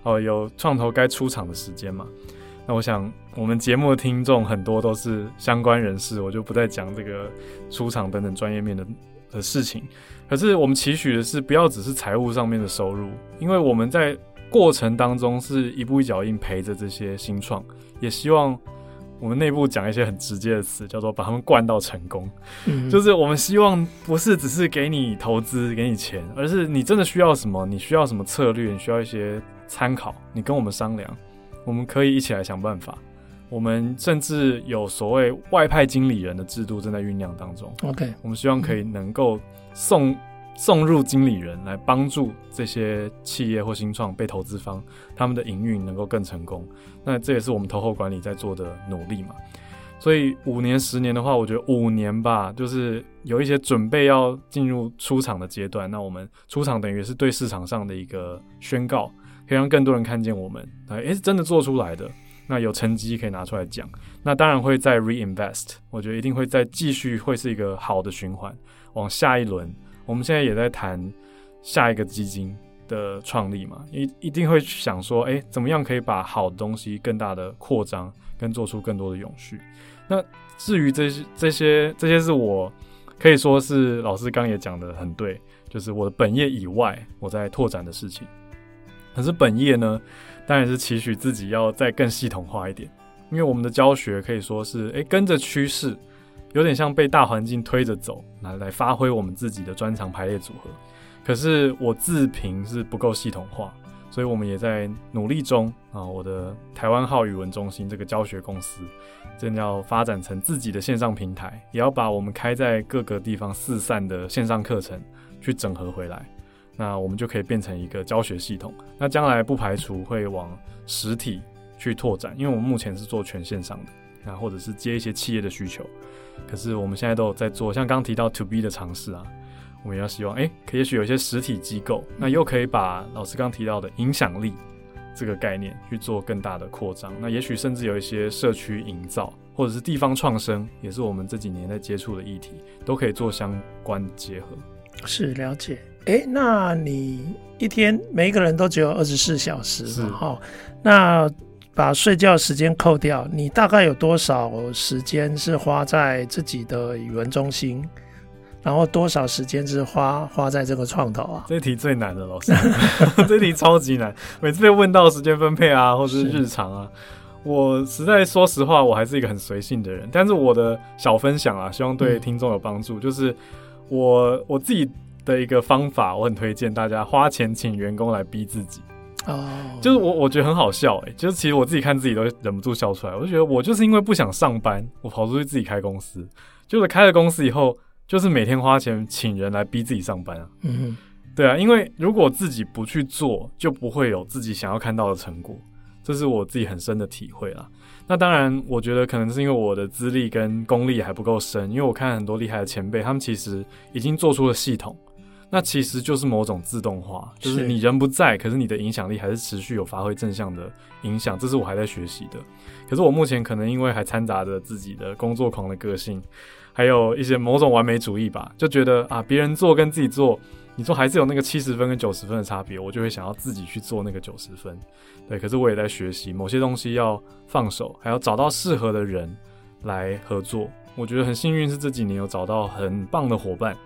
哦，有创投该出场的时间嘛。那我想，我们节目的听众很多都是相关人士，我就不再讲这个出场等等专业面的的事情。可是我们期许的是，不要只是财务上面的收入，因为我们在过程当中是一步一脚印陪着这些新创，也希望。我们内部讲一些很直接的词，叫做把他们灌到成功。嗯，就是我们希望不是只是给你投资、给你钱，而是你真的需要什么，你需要什么策略，你需要一些参考，你跟我们商量，我们可以一起来想办法。我们甚至有所谓外派经理人的制度正在酝酿当中。OK，我们希望可以能够送。送入经理人来帮助这些企业或新创被投资方，他们的营运能够更成功。那这也是我们投后管理在做的努力嘛。所以五年、十年的话，我觉得五年吧，就是有一些准备要进入出场的阶段。那我们出场等于是对市场上的一个宣告，可以让更多人看见我们，诶，是真的做出来的。那有成绩可以拿出来讲。那当然会再 reinvest，我觉得一定会再继续会是一个好的循环，往下一轮。我们现在也在谈下一个基金的创立嘛，一一定会想说，哎，怎么样可以把好的东西更大的扩张，跟做出更多的永续。那至于这些这些这些是我可以说是老师刚也讲的很对，就是我的本业以外我在拓展的事情。可是本业呢，当然是期许自己要再更系统化一点，因为我们的教学可以说是，哎，跟着趋势。有点像被大环境推着走，来来发挥我们自己的专长排列组合。可是我自评是不够系统化，所以我们也在努力中啊。我的台湾号语文中心这个教学公司正要发展成自己的线上平台，也要把我们开在各个地方四散的线上课程去整合回来。那我们就可以变成一个教学系统。那将来不排除会往实体去拓展，因为我们目前是做全线上的，那或者是接一些企业的需求。可是我们现在都有在做，像刚刚提到 To B 的尝试啊，我们要希望，哎，可也许有一些实体机构，那又可以把老师刚提到的影响力这个概念去做更大的扩张，那也许甚至有一些社区营造，或者是地方创生，也是我们这几年在接触的议题，都可以做相关的结合。是了解，哎，那你一天每一个人都只有二十四小时，是哈，那。把睡觉时间扣掉，你大概有多少时间是花在自己的语文中心？然后多少时间是花花在这个创投啊？这题最难的，老师，[laughs] 这题超级难。每次被问到时间分配啊，或者是日常啊，我实在说实话，我还是一个很随性的人。但是我的小分享啊，希望对听众有帮助。嗯、就是我我自己的一个方法，我很推荐大家花钱请员工来逼自己。哦，oh. 就是我，我觉得很好笑哎、欸，就是其实我自己看自己都忍不住笑出来。我就觉得我就是因为不想上班，我跑出去自己开公司。就是开了公司以后，就是每天花钱请人来逼自己上班啊。嗯哼，对啊，因为如果自己不去做，就不会有自己想要看到的成果。这是我自己很深的体会啦。那当然，我觉得可能是因为我的资历跟功力还不够深，因为我看很多厉害的前辈，他们其实已经做出了系统。那其实就是某种自动化，就是你人不在，可是你的影响力还是持续有发挥正向的影响，这是我还在学习的。可是我目前可能因为还掺杂着自己的工作狂的个性，还有一些某种完美主义吧，就觉得啊，别人做跟自己做，你说还是有那个七十分跟九十分的差别，我就会想要自己去做那个九十分。对，可是我也在学习某些东西要放手，还要找到适合的人来合作。我觉得很幸运是这几年有找到很棒的伙伴。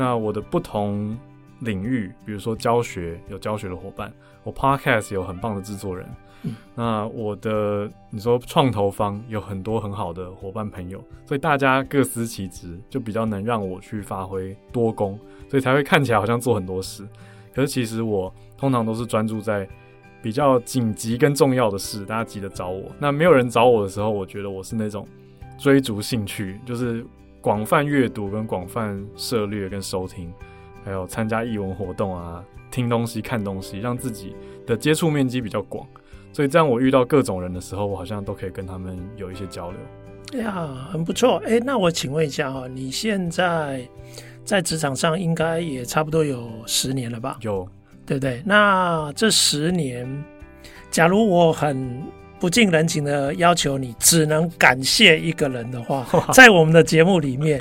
那我的不同领域，比如说教学有教学的伙伴，我 podcast 有很棒的制作人。嗯，那我的你说创投方有很多很好的伙伴朋友，所以大家各司其职，就比较能让我去发挥多功，所以才会看起来好像做很多事。可是其实我通常都是专注在比较紧急跟重要的事，大家急着找我。那没有人找我的时候，我觉得我是那种追逐兴趣，就是。广泛阅读跟广泛涉略跟收听，还有参加译文活动啊，听东西看东西，让自己的接触面积比较广，所以这样我遇到各种人的时候，我好像都可以跟他们有一些交流。哎呀，很不错。哎，那我请问一下哈，你现在在职场上应该也差不多有十年了吧？有，对不对？那这十年，假如我很不近人情的要求你只能感谢一个人的话，[laughs] 在我们的节目里面，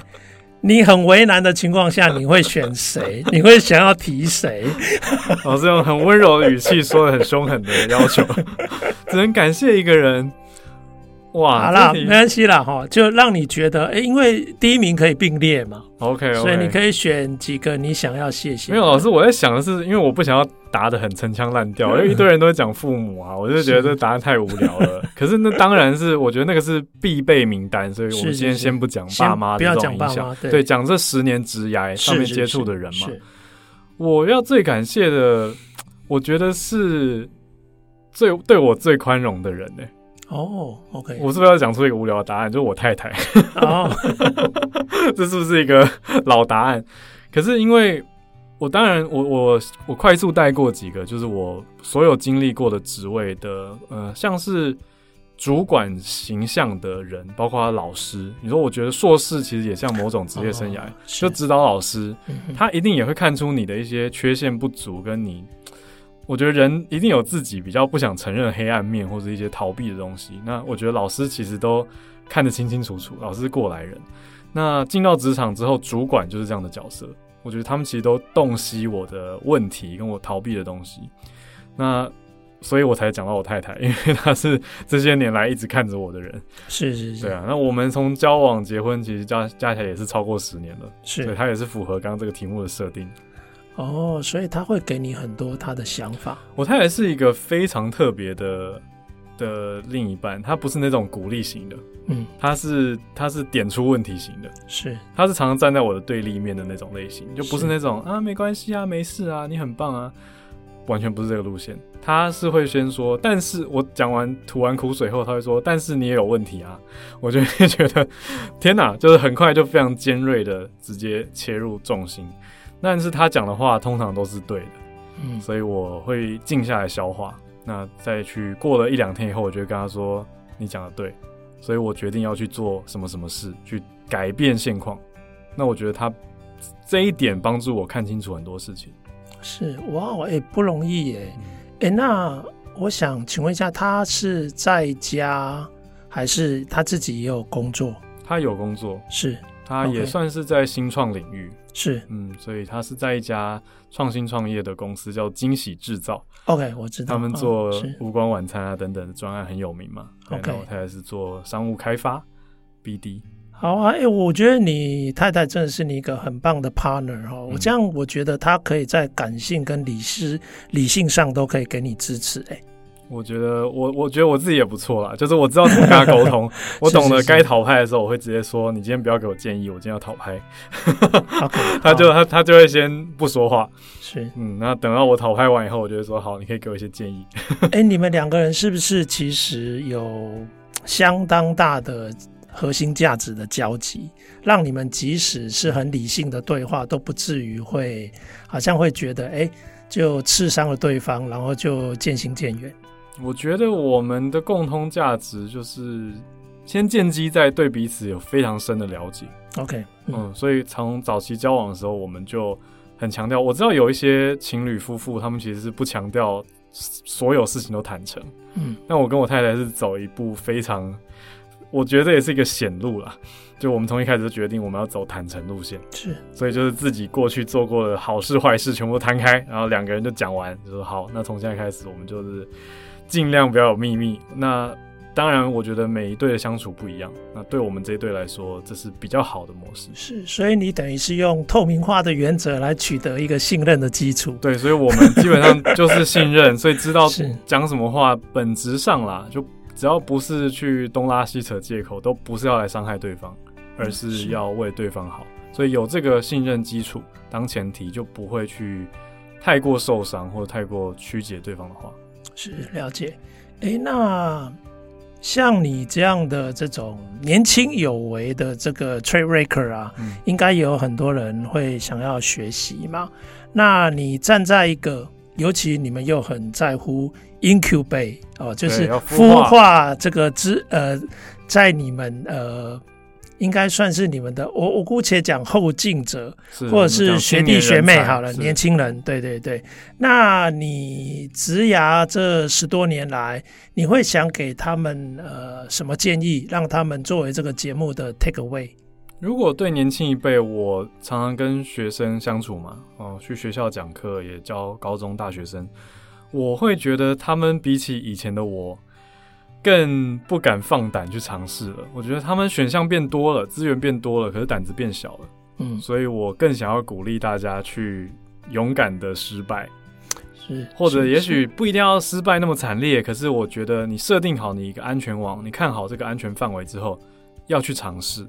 你很为难的情况下，你会选谁？[laughs] 你会想要提谁？[laughs] 老师用很温柔的语气说的很凶狠的要求，只能感谢一个人。哇，好啦，没关系啦，哈，就让你觉得，哎、欸，因为第一名可以并列嘛，OK，, okay. 所以你可以选几个你想要谢谢。没有，老师，我在想的是，因为我不想要答的很陈腔滥调，[laughs] 因为一堆人都在讲父母啊，我就觉得这答案太无聊了。[laughs] 可是那当然是，我觉得那个是必备名单，所以我们今天先不讲爸妈的这种影响，对，讲这十年职涯上面接触的人嘛。我要最感谢的，我觉得是最对我最宽容的人呢、欸。哦、oh，OK，我是不是要讲出一个无聊的答案？就是我太太。哦，[laughs] 这是不是一个老答案？可是因为我当然我我我快速带过几个，就是我所有经历过的职位的，呃，像是主管形象的人，包括老师。你说，我觉得硕士其实也像某种职业生涯，哦、就指导老师，他一定也会看出你的一些缺陷不足，跟你。我觉得人一定有自己比较不想承认黑暗面，或者一些逃避的东西。那我觉得老师其实都看得清清楚楚，老师是过来人。那进到职场之后，主管就是这样的角色。我觉得他们其实都洞悉我的问题，跟我逃避的东西。那所以我才讲到我太太，因为她是这些年来一直看着我的人。是是是。对啊，那我们从交往、结婚，其实加加起来也是超过十年了。是。所以她也是符合刚刚这个题目的设定。哦，所以他会给你很多他的想法。我太太是一个非常特别的的另一半，他不是那种鼓励型的，嗯，他是他是点出问题型的，是，他是常常站在我的对立面的那种类型，就不是那种啊没关系啊没事啊你很棒啊，完全不是这个路线。他是会先说，但是我讲完吐完苦水后，他会说，但是你也有问题啊，[laughs] 我就会觉得天哪，就是很快就非常尖锐的直接切入重心。但是他讲的话通常都是对的，嗯，所以我会静下来消化。那再去过了一两天以后，我就会跟他说：“你讲的对。”所以我决定要去做什么什么事，去改变现况。那我觉得他这一点帮助我看清楚很多事情。是哇，哎、欸，不容易耶。哎、嗯欸，那我想请问一下，他是在家还是他自己也有工作？他有工作，是。他也算是在新创领域，是，嗯，所以他是在一家创新创业的公司，叫惊喜制造。OK，我知道，他们做无光晚餐啊等等的专案很有名嘛。OK，我太太是做商务开发，BD。好啊，哎、欸，我觉得你太太真的是你一个很棒的 partner 哈。我这样我觉得他可以在感性跟理事理性上都可以给你支持、欸，哎。我觉得我我觉得我自己也不错啦，就是我知道怎么跟他沟通，[laughs] 我懂得该讨拍的时候，我会直接说：“你今天不要给我建议，我今天要讨拍。[laughs] [laughs] ”他就他他就会先不说话，是嗯，那等到我讨拍完以后，我就会说：“好，你可以给我一些建议。”哎，你们两个人是不是其实有相当大的核心价值的交集，让你们即使是很理性的对话，都不至于会好像会觉得哎，就刺伤了对方，然后就渐行渐远。我觉得我们的共通价值就是先建基在对彼此有非常深的了解。OK，嗯，嗯，所以从早期交往的时候，我们就很强调。我知道有一些情侣夫妇，他们其实是不强调所有事情都坦诚。嗯，那我跟我太太是走一步非常，我觉得这也是一个险路啦。就我们从一开始就决定我们要走坦诚路线，是，所以就是自己过去做过的好事坏事全部摊开，然后两个人就讲完，就说好，那从现在开始我们就是尽量不要有秘密。那当然，我觉得每一对的相处不一样，那对我们这一对来说，这是比较好的模式。是，所以你等于是用透明化的原则来取得一个信任的基础。对，所以我们基本上就是信任，所以知道 [laughs] 讲什么话，本质上啦，就只要不是去东拉西扯借口，都不是要来伤害对方。而是要为对方好，所以有这个信任基础当前提，就不会去太过受伤或者太过曲解对方的话。是了解。哎、欸，那像你这样的这种年轻有为的这个 trade breaker 啊，嗯、应该也有很多人会想要学习嘛。那你站在一个，尤其你们又很在乎 incubate 哦，就是孵化这个之呃，在你们呃。应该算是你们的，我我姑且讲后进者，或者是学弟学妹好了，年轻人，对对对。那你职涯这十多年来，你会想给他们呃什么建议，让他们作为这个节目的 take away？如果对年轻一辈，我常常跟学生相处嘛，哦，去学校讲课也教高中大学生，我会觉得他们比起以前的我。更不敢放胆去尝试了。我觉得他们选项变多了，资源变多了，可是胆子变小了。嗯，所以我更想要鼓励大家去勇敢的失败，是，或者也许不一定要失败那么惨烈。可是我觉得你设定好你一个安全网，你看好这个安全范围之后，要去尝试。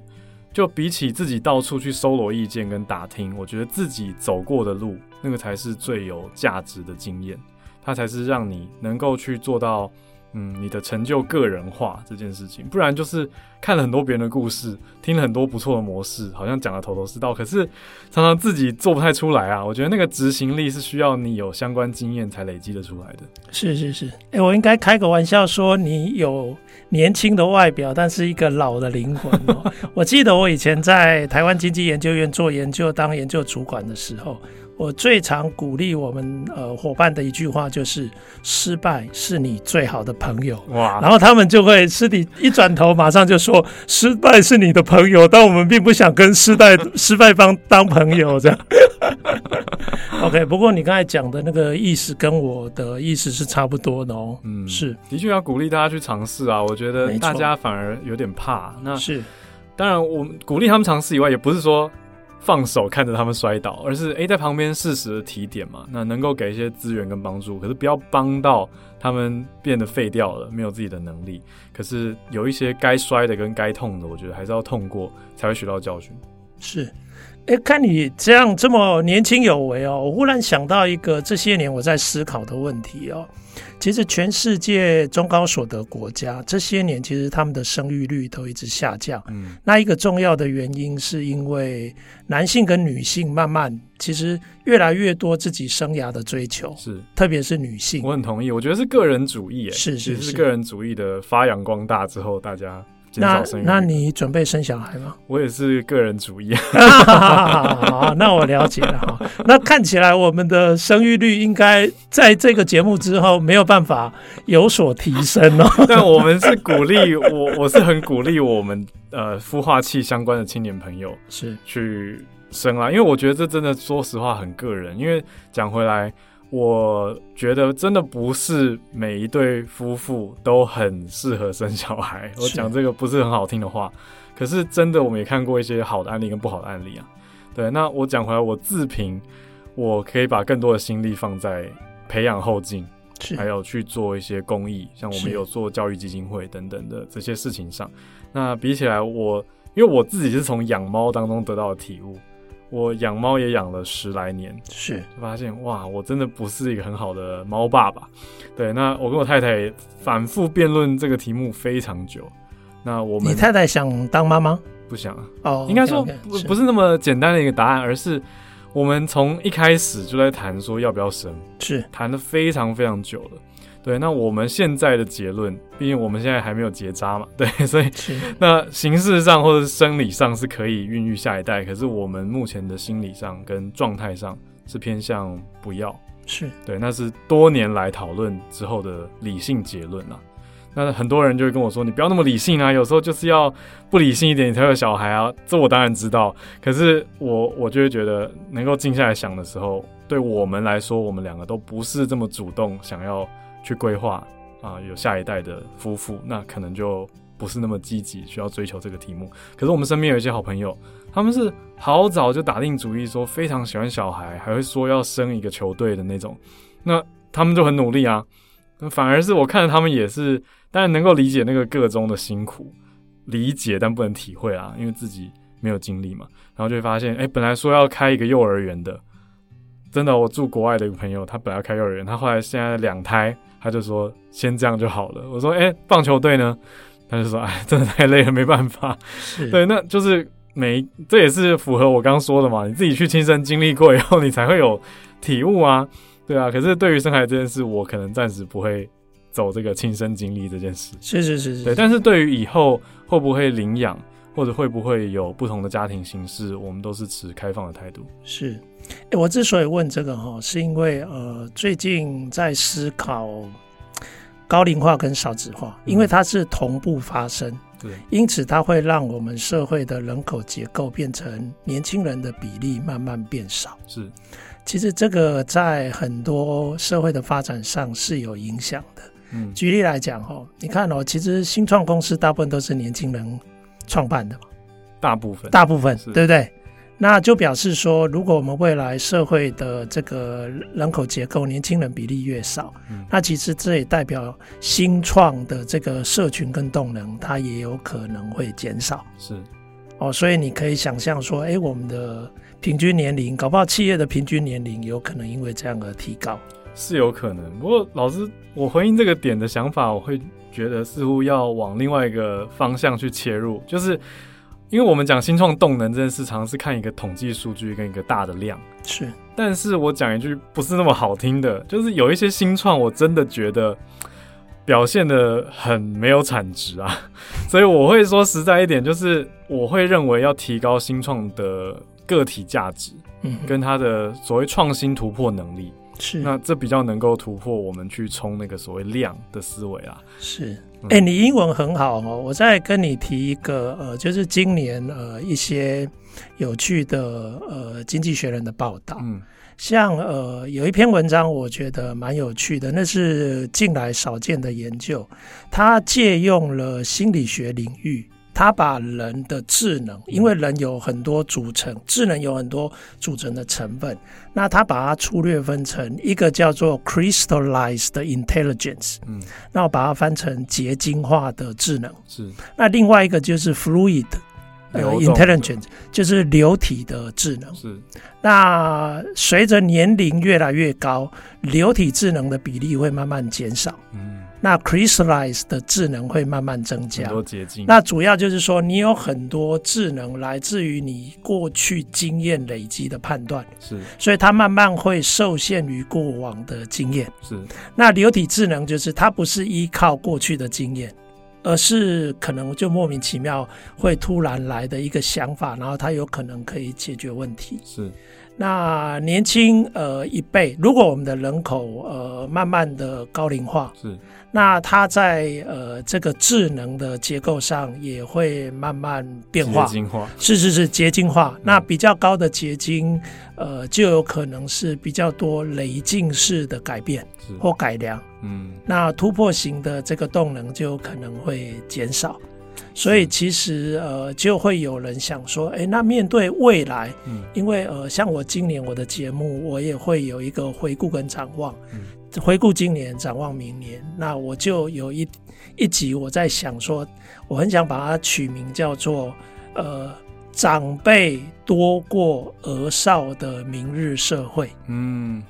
就比起自己到处去搜罗意见跟打听，我觉得自己走过的路，那个才是最有价值的经验，它才是让你能够去做到。嗯，你的成就个人化这件事情，不然就是看了很多别人的故事，听了很多不错的模式，好像讲的头头是道，可是常常自己做不太出来啊。我觉得那个执行力是需要你有相关经验才累积得出来的。是是是，哎、欸，我应该开个玩笑说，你有年轻的外表，但是一个老的灵魂哦。[laughs] 我记得我以前在台湾经济研究院做研究，当研究主管的时候。我最常鼓励我们呃伙伴的一句话就是：失败是你最好的朋友。哇！然后他们就会尸体一转头，马上就说：失败是你的朋友，但我们并不想跟失败 [laughs] 失败方当朋友。这样。[laughs] OK，不过你刚才讲的那个意思跟我的意思是差不多的哦。嗯，是的确要鼓励大家去尝试啊。我觉得大家反而有点怕。那是当然，我们鼓励他们尝试以外，也不是说。放手看着他们摔倒，而是诶、在旁边适时的提点嘛，那能够给一些资源跟帮助，可是不要帮到他们变得废掉了，没有自己的能力。可是有一些该摔的跟该痛的，我觉得还是要痛过才会学到教训。是，诶、欸，看你这样这么年轻有为哦，我忽然想到一个这些年我在思考的问题哦。其实全世界中高所得国家这些年，其实他们的生育率都一直下降。嗯，那一个重要的原因是因为男性跟女性慢慢其实越来越多自己生涯的追求，是特别是女性。我很同意，我觉得是个人主义，是是是，是个人主义的发扬光大之后，大家。那那你准备生小孩吗？我也是个人主义。[laughs] 好，那我了解了哈。那看起来我们的生育率应该在这个节目之后没有办法有所提升哦。[laughs] 但我们是鼓励我，我是很鼓励我们呃孵化器相关的青年朋友是去生啊，因为我觉得这真的说实话很个人。因为讲回来。我觉得真的不是每一对夫妇都很适合生小孩。我讲这个不是很好听的话，可是真的我们也看过一些好的案例跟不好的案例啊。对，那我讲回来，我自评我可以把更多的心力放在培养后进，还有去做一些公益，像我们有做教育基金会等等的这些事情上。那比起来，我因为我自己是从养猫当中得到的体悟。我养猫也养了十来年，是发现哇，我真的不是一个很好的猫爸爸。对，那我跟我太太反复辩论这个题目非常久。那我们，你太太想当妈妈？不想啊。哦，应该说不不是那么简单的一个答案，而是我们从一开始就在谈说要不要生，是谈的非常非常久了。对，那我们现在的结论，毕竟我们现在还没有结扎嘛，[laughs] 对，所以那形式上或者是生理上是可以孕育下一代，可是我们目前的心理上跟状态上是偏向不要。是对，那是多年来讨论之后的理性结论啊。那很多人就会跟我说：“你不要那么理性啊，有时候就是要不理性一点，你才有小孩啊。”这我当然知道，可是我我就会觉得，能够静下来想的时候，对我们来说，我们两个都不是这么主动想要去规划啊，有下一代的夫妇，那可能就不是那么积极需要追求这个题目。可是我们身边有一些好朋友，他们是好早就打定主意说非常喜欢小孩，还会说要生一个球队的那种，那他们就很努力啊。反而是我看着他们也是。当然能够理解那个个中的辛苦，理解但不能体会啊，因为自己没有经历嘛。然后就会发现，哎、本来说要开一个幼儿园的，真的，我住国外的一个朋友，他本来要开幼儿园，他后来现在两胎，他就说先这样就好了。我说，哎、欸，棒球队呢？他就说，哎，真的太累了，没办法。[laughs] 对，那就是每，这也是符合我刚刚说的嘛。你自己去亲身经历过以后，你才会有体悟啊，对啊。可是对于生孩子这件事，我可能暂时不会。走这个亲身经历这件事，是是是是，对。但是对于以后会不会领养，或者会不会有不同的家庭形式，我们都是持开放的态度。是，欸，我之所以问这个哈，是因为呃，最近在思考高龄化跟少子化，因为它是同步发生，对，因此它会让我们社会的人口结构变成年轻人的比例慢慢变少。是，其实这个在很多社会的发展上是有影响的。嗯，举例来讲哈，你看哦，其实新创公司大部分都是年轻人创办的嘛，大部分，大部分，对不对？那就表示说，如果我们未来社会的这个人口结构，年轻人比例越少，嗯，那其实这也代表新创的这个社群跟动能，它也有可能会减少。是，哦，所以你可以想象说，哎，我们的平均年龄，搞不好企业的平均年龄有可能因为这样而提高。是有可能，不过老师，我回应这个点的想法，我会觉得似乎要往另外一个方向去切入，就是因为我们讲新创动能这件事，常常是看一个统计数据跟一个大的量，是。但是我讲一句不是那么好听的，[laughs] 就是有一些新创，我真的觉得表现的很没有产值啊，[laughs] 所以我会说实在一点，就是我会认为要提高新创的个体价值，嗯，跟它的所谓创新突破能力。是，那这比较能够突破我们去冲那个所谓量的思维啊。是，哎、欸，你英文很好哦。我再跟你提一个，呃，就是今年呃一些有趣的呃经济学人的报道。嗯，像呃有一篇文章，我觉得蛮有趣的，那是近来少见的研究，它借用了心理学领域。他把人的智能，因为人有很多组成，智能有很多组成的成分，那他把它粗略分成一个叫做 crystallized intelligence，嗯，那我把它翻成结晶化的智能，是，那另外一个就是 fluid 呃 intelligence，就是流体的智能，是，那随着年龄越来越高，流体智能的比例会慢慢减少，嗯。那 crystallize 的智能会慢慢增加，很多捷径。那主要就是说，你有很多智能来自于你过去经验累积的判断，是，所以它慢慢会受限于过往的经验。是。那流体智能就是它不是依靠过去的经验，而是可能就莫名其妙会突然来的一个想法，然后它有可能可以解决问题。是。那年轻呃一辈，如果我们的人口呃慢慢的高龄化，是。那它在呃这个智能的结构上也会慢慢变化，结晶化，是是是结晶化。嗯、那比较高的结晶，呃，就有可能是比较多累进式的改变或改良。嗯，那突破型的这个动能就可能会减少。所以其实呃就会有人想说，哎、欸，那面对未来，嗯，因为呃像我今年我的节目，我也会有一个回顾跟展望。嗯。回顾今年，展望明年，那我就有一一集我在想说，我很想把它取名叫做“呃，长辈多过儿少的明日社会”。嗯，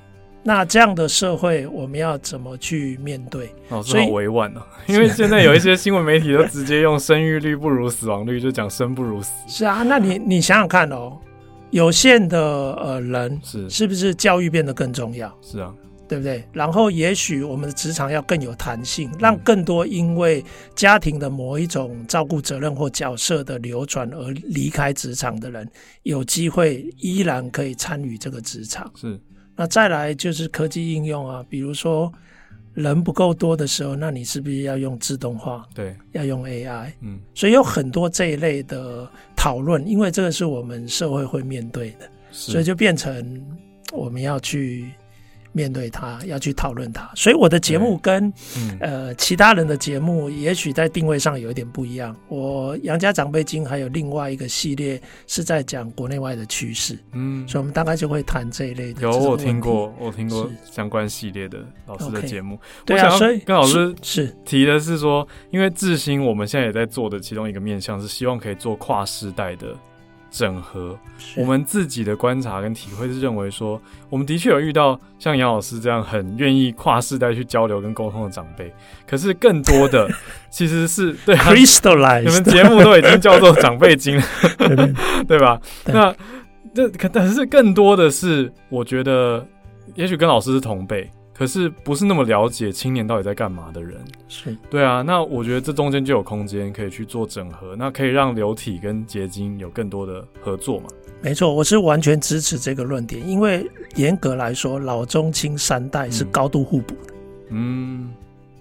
那这样的社会我们要怎么去面对？哦，这好委婉哦，[laughs] 因为现在有一些新闻媒体都直接用生育率不如死亡率，就讲生不如死。是啊，那你你想想看哦，有限的呃人是是不是教育变得更重要？是啊。对不对？然后也许我们的职场要更有弹性，让更多因为家庭的某一种照顾责任或角色的流转而离开职场的人，有机会依然可以参与这个职场。是，那再来就是科技应用啊，比如说人不够多的时候，那你是不是要用自动化？对，要用 AI。嗯，所以有很多这一类的讨论，因为这个是我们社会会面对的，所以就变成我们要去。面对他，要去讨论他，所以我的节目跟、嗯、呃其他人的节目，也许在定位上有一点不一样。我杨家长辈经还有另外一个系列是在讲国内外的趋势，嗯，所以我们大概就会谈这一类的。有我听过，我听过相关系列的老师的节目。Okay, 对啊，所以跟老师是提的是说，因为智新我们现在也在做的其中一个面向是希望可以做跨世代的。整合我们自己的观察跟体会是认为说，我们的确有遇到像杨老师这样很愿意跨世代去交流跟沟通的长辈，可是更多的 [laughs] 其实是对啊，你们节目都已经叫做长辈经了，对 [laughs] 吧？那这可但是更多的是，我觉得也许跟老师是同辈。可是不是那么了解青年到底在干嘛的人，是对啊。那我觉得这中间就有空间可以去做整合，那可以让流体跟结晶有更多的合作嘛？没错，我是完全支持这个论点，因为严格来说，老中青三代是高度互补的。嗯，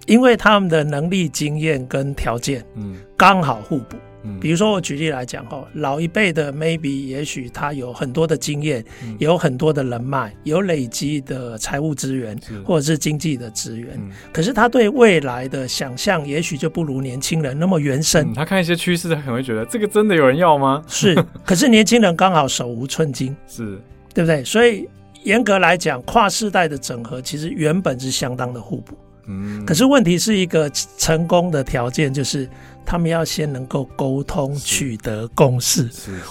因为他们的能力、经验跟条件，嗯，刚好互补。比如说，我举例来讲哈，老一辈的 maybe 也许他有很多的经验，有很多的人脉，有累积的财务资源，或者是经济的资源。可是他对未来的想象，也许就不如年轻人那么原生。他看一些趋势，他可能会觉得这个真的有人要吗？是。[laughs] 可是年轻人刚好手无寸金，是对不对？所以严格来讲，跨世代的整合其实原本是相当的互补。嗯。可是问题是一个成功的条件就是。他们要先能够沟通，取得共识。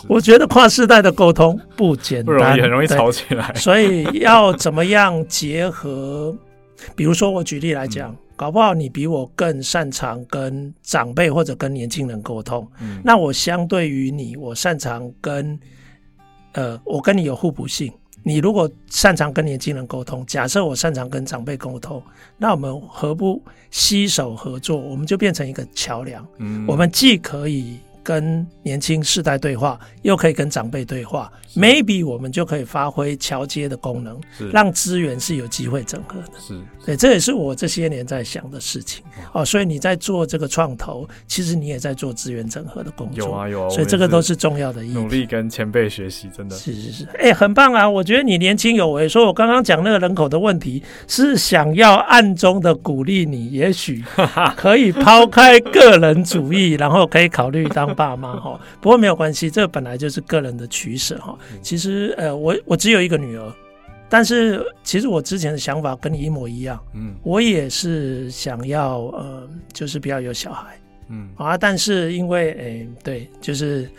我觉得跨世代的沟通不简单，不容易，很容易吵起来。[laughs] 所以要怎么样结合？比如说，我举例来讲，嗯、搞不好你比我更擅长跟长辈或者跟年轻人沟通。嗯，那我相对于你，我擅长跟呃，我跟你有互补性。你如果擅长跟年轻人沟通，假设我擅长跟长辈沟通，那我们何不携手合作？我们就变成一个桥梁。嗯，我们既可以。跟年轻世代对话，又可以跟长辈对话，maybe 我们就可以发挥桥接的功能，让资源是有机会整合的。是，对，这也是我这些年在想的事情。哦，所以你在做这个创投，其实你也在做资源整合的工作。有啊有啊，所以这个都是重要的意义。努力跟前辈学习，真的是是是。哎、欸，很棒啊！我觉得你年轻有为。说我刚刚讲那个人口的问题，是想要暗中的鼓励你，也许 [laughs] 可以抛开个人主义，然后可以考虑当。爸妈哈，不过没有关系，这本来就是个人的取舍哈。其实呃，我我只有一个女儿，但是其实我之前的想法跟你一模一样。嗯，我也是想要呃，就是不要有小孩。嗯啊，但是因为哎、欸，对，就是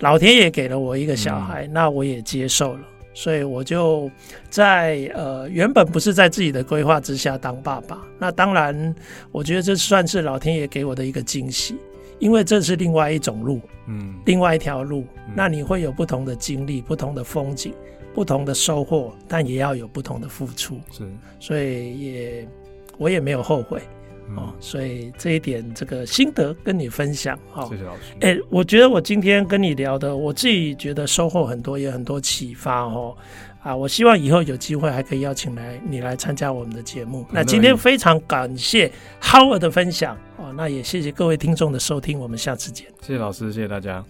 老天爷给了我一个小孩，那我也接受了，所以我就在呃原本不是在自己的规划之下当爸爸。那当然，我觉得这算是老天爷给我的一个惊喜。因为这是另外一种路，嗯，另外一条路，嗯，那你会有不同的经历、不同的风景、不同的收获，但也要有不同的付出，是，所以也我也没有后悔，嗯，哦，所以这一点这个心得跟你分享，哦，谢谢老师。哎，欸，我觉得我今天跟你聊的，我自己觉得收获很多，也很多启发，哦。啊，我希望以后有机会还可以邀请来你来参加我们的节目。那今天非常感谢 Howard 的分享哦，那也谢谢各位听众的收听，我们下次见。谢谢老师，谢谢大家。